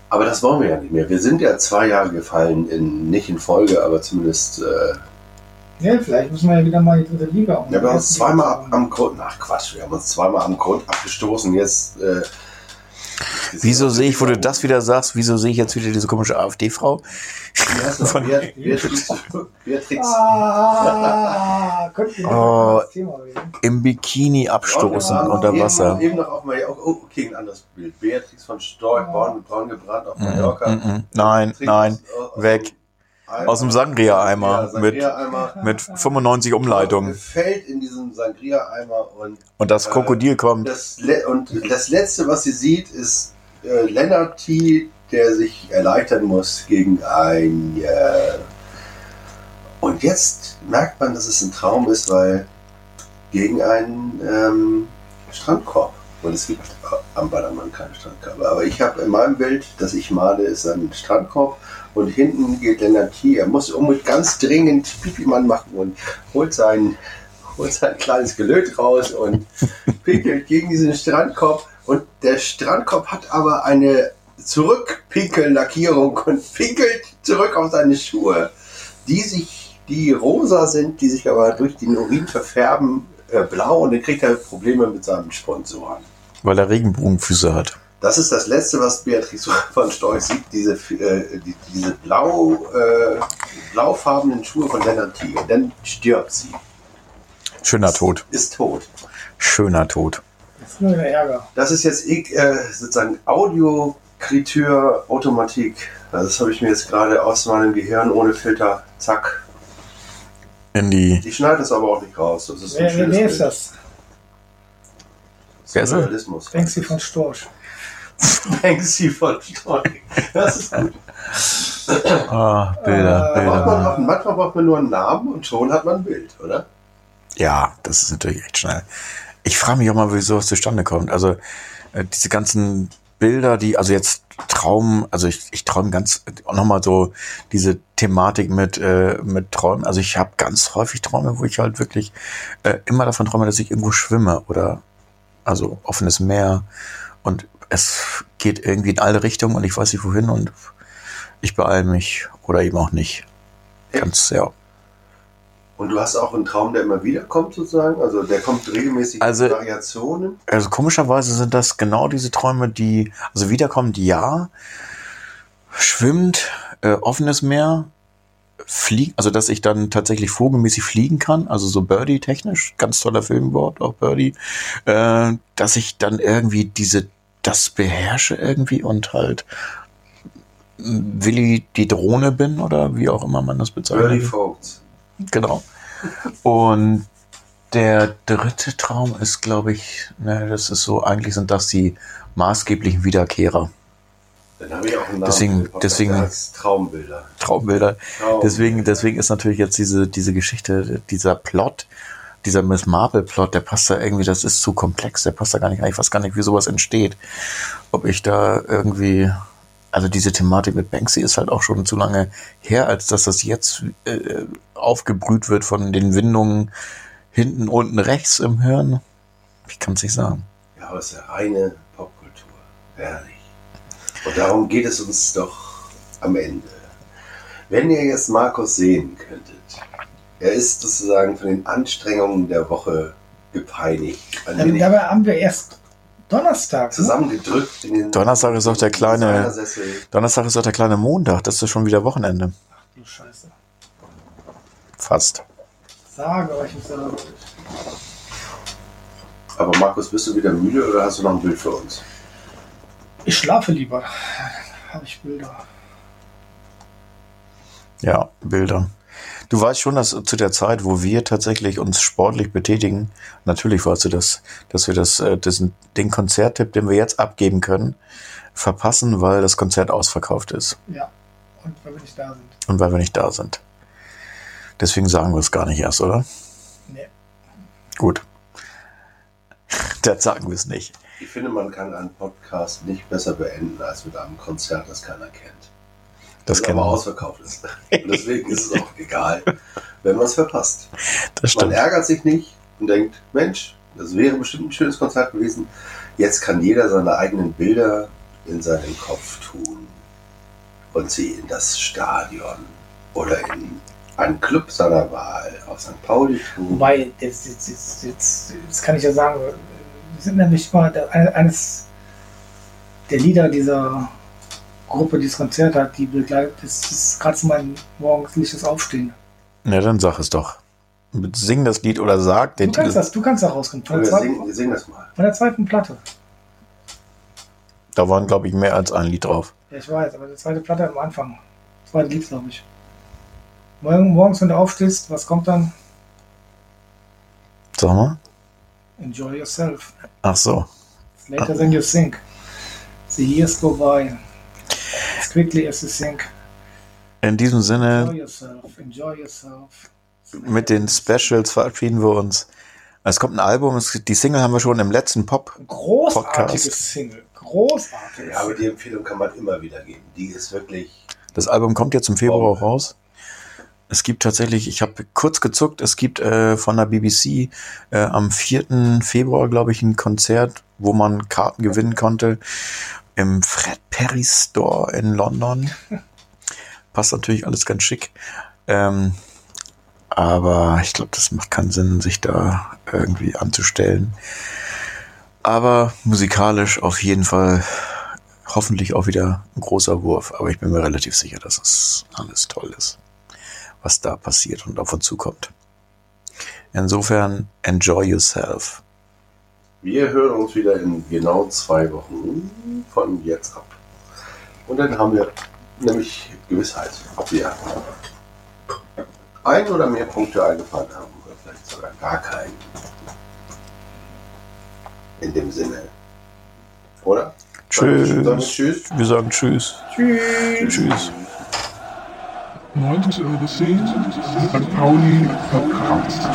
Aber das wollen wir ja nicht mehr. Wir sind ja zwei Jahre gefallen, in, nicht in Folge, aber zumindest. Äh, Ja, vielleicht müssen wir ja wieder mal die dritte Liga um. ja, wir haben uns zweimal am Grund. Ach Quatsch, wir haben uns zweimal am Grund abgestoßen. Jetzt. Äh, Wieso sehe ich, wo du das wieder sagst, wieso sehe ich jetzt wieder diese komische AfD-Frau? Von- Beat- Beatrix. Beatrix. Ah, Oh. das Thema reden? Im Bikini abstoßen Ja, unter eben- Wasser. Eben noch auf Mallorca. Oh, okay, ein anderes Bild. Beatrix von Storch, braun, braun gebrannt auf Mallorca. Mm, mm, mm. Nein, nein, aus- aus weg. dem Aus dem Sangria-Eimer Ja, mit, mit 95 Umleitungen. Fällt in diesen Sangria-Eimer und Und das Krokodil kommt. das, und das Letzte, was sie sieht, ist äh, Lennart T., der sich erleichtern muss gegen ein... Äh und jetzt merkt man, dass es ein Traum ist, weil gegen einen ähm, Strandkorb. Und es gibt am Ballermann keinen Strandkorb. Aber ich habe in meinem Bild, das ich male, ist ein Strandkorb und hinten geht Lennart T. Er muss unbedingt ganz dringend Pipi-Mann machen und holt sein, holt sein kleines Gelöt raus und pinkelt gegen diesen Strandkorb. Und der Strandkorb hat aber eine Zurückpinkel-Lackierung und pinkelt zurück auf seine Schuhe, die sich, die rosa sind, die sich aber durch den Urin verfärben äh, blau und dann kriegt er Probleme mit seinen Sponsoren. Weil er Regenbogenfüße hat. Das ist das Letzte, was Beatrix von Storch sieht, diese, äh, die, diese blau, äh, blaufarbenen Schuhe von Lennart T. Und dann stirbt sie. Schöner Tod. Ist tot. Schöner Tod. Das ist Ärger. Das ist jetzt äh, sozusagen Audiokritur, Automatik. Also das habe ich mir jetzt gerade aus meinem Gehirn ohne Filter, zack. In die. Die schneiden es aber auch nicht raus. Das ist Wer, wer, ist das? Wer ist er? Realismus. Banksy von Storch. Banksy von Storch. Das ist gut. Ah, Bilder, Äh, Braucht man Bilder. auch, manchmal braucht man nur einen Namen und schon hat man ein Bild, oder? Ja, das ist natürlich echt schnell. Ich frage mich auch mal, wie sowas zustande kommt. Also äh, diese ganzen Bilder, die, also jetzt Traum, also ich, ich träume ganz nochmal so diese Thematik mit, äh, mit Träumen. Also ich habe ganz häufig Träume, wo ich halt wirklich äh, immer davon träume, dass ich irgendwo schwimme oder also offenes Meer und es geht irgendwie in alle Richtungen und ich weiß nicht wohin und ich beeile mich oder eben auch nicht. Ganz, ja. Und du hast auch einen Traum, der immer wieder kommt, sozusagen? Also der kommt regelmäßig Also- mit Variationen? Also komischerweise sind das genau diese Träume, die, also wiederkommt, ja, schwimmt, äh, offenes Meer, fliegen, also dass ich dann tatsächlich vogelmäßig fliegen kann, also so Birdie-technisch, ganz toller Filmwort, auch Birdie, äh, dass ich dann irgendwie diese, das beherrsche irgendwie und halt m, Willi die Drohne bin oder wie auch immer man das bezeichnet. Birdie Folks. Genau. Und der dritte Traum ist, glaube ich, ne, das ist so, eigentlich sind das die maßgeblichen Wiederkehrer, Dann habe ich auch einen Namen. Deswegen- deswegen- Traumbilder. Traumbilder. Traum. Deswegen, deswegen ist natürlich jetzt diese, diese Geschichte, dieser Plot, dieser Miss Marple Plot, der passt da irgendwie, das ist zu komplex, der passt da gar nicht rein. Ich weiß gar nicht, wie sowas entsteht. Ob ich da irgendwie, also diese Thematik mit Banksy ist halt auch schon zu lange her, als dass das jetzt äh, aufgebrüht wird von den Windungen hinten, unten, rechts im Hirn. Ich kann es nicht sagen. Ja, aber es ist ja reine Popkultur. Herrlich. Und darum geht es uns doch am Ende. Wenn ihr jetzt Markus sehen könntet, er ist sozusagen von den Anstrengungen der Woche gepeinigt. Wenig dabei haben wir erst Donnerstag. Ne? zusammengedrückt in den Donnerstag ist auch der kleine-. Donnerstag ist doch der kleine Montag, das ist schon wieder Wochenende. Du Scheiße. Fast. Sage euch, ich sage euch. Aber Markus, bist du wieder müde oder hast du noch ein Bild für uns? Ich schlafe lieber. Habe ich Bilder. Ja, Bilder. Du weißt schon, dass zu der Zeit, wo wir tatsächlich uns sportlich betätigen, natürlich weißt du das, dass wir das, äh, das den Konzerttipp, den wir jetzt abgeben können, verpassen, weil das Konzert ausverkauft ist Ja. Und weil wir nicht da sind. und weil wir nicht da sind. Deswegen sagen wir es gar nicht erst, oder? Nee. Gut. Dann sagen wir es nicht. Ich finde, man kann einen Podcast nicht besser beenden als mit einem Konzert, das keiner kennt. Das aber kennen wir. ausverkauft ist. Und deswegen ist es auch egal, wenn man es verpasst. Das Man ärgert sich nicht und denkt, Mensch, das wäre bestimmt ein schönes Konzert gewesen. Jetzt kann jeder seine eigenen Bilder in seinen Kopf tun und sie in das Stadion oder in einen Club seiner Wahl auf St. Pauli tun. Wobei, jetzt, jetzt, jetzt, jetzt, jetzt kann ich ja sagen, wir sind nämlich mal eines der Lieder dieser Gruppe, die das Konzert hat, die begleitet, das ist gerade so mein morgendliches Aufstehen. Na, dann sag es doch. Sing das Lied oder sag Du den kannst Titel. das, du kannst da rauskommen. Von, wir, der singen, zweiten- singen das mal. von der zweiten Platte. Da waren, glaube ich, mehr als ein Lied drauf. Ja, ich weiß, aber die zweite Platte am Anfang. Zweite Lied, glaube ich. Morgen, morgens, wenn du aufstehst, was kommt dann? Sag mal. Enjoy yourself. Ach so. It's later than you think. The years go by. Quickly as you think. In diesem Enjoy Sinne, yourself. Enjoy yourself. mit den Specials verabschieden wir uns. Es kommt ein Album, die Single haben wir schon im letzten Pop. Großartiges Podcast. Single. Großartiges. Ja, aber die Empfehlung kann man immer wieder geben. Die ist wirklich. Das Album kommt jetzt im Februar auch raus. Es gibt tatsächlich, ich habe kurz gezuckt, es gibt äh, von der BBC äh, am 4. Februar, glaube ich, ein Konzert, wo man Karten gewinnen konnte im Fred Perry Store in London. Passt natürlich alles ganz schick. Ähm, aber ich glaube, das macht keinen Sinn, sich da irgendwie anzustellen. Aber musikalisch auf jeden Fall hoffentlich auch wieder ein großer Wurf. Aber ich bin mir relativ sicher, dass es alles toll ist, was da passiert und auf uns zukommt. Insofern, enjoy yourself. Wir hören uns wieder in genau zwei Wochen von jetzt ab. Und dann haben wir nämlich Gewissheit, ob wir ein oder mehr Punkte eingefahren haben oder vielleicht sogar gar keinen. In dem Sinne. Oder? Tschüss. Tschüss. Wir sagen Tschüss. Tschüss. Tschüss. 90 Euro 10, St. Pauli Podcast.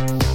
St.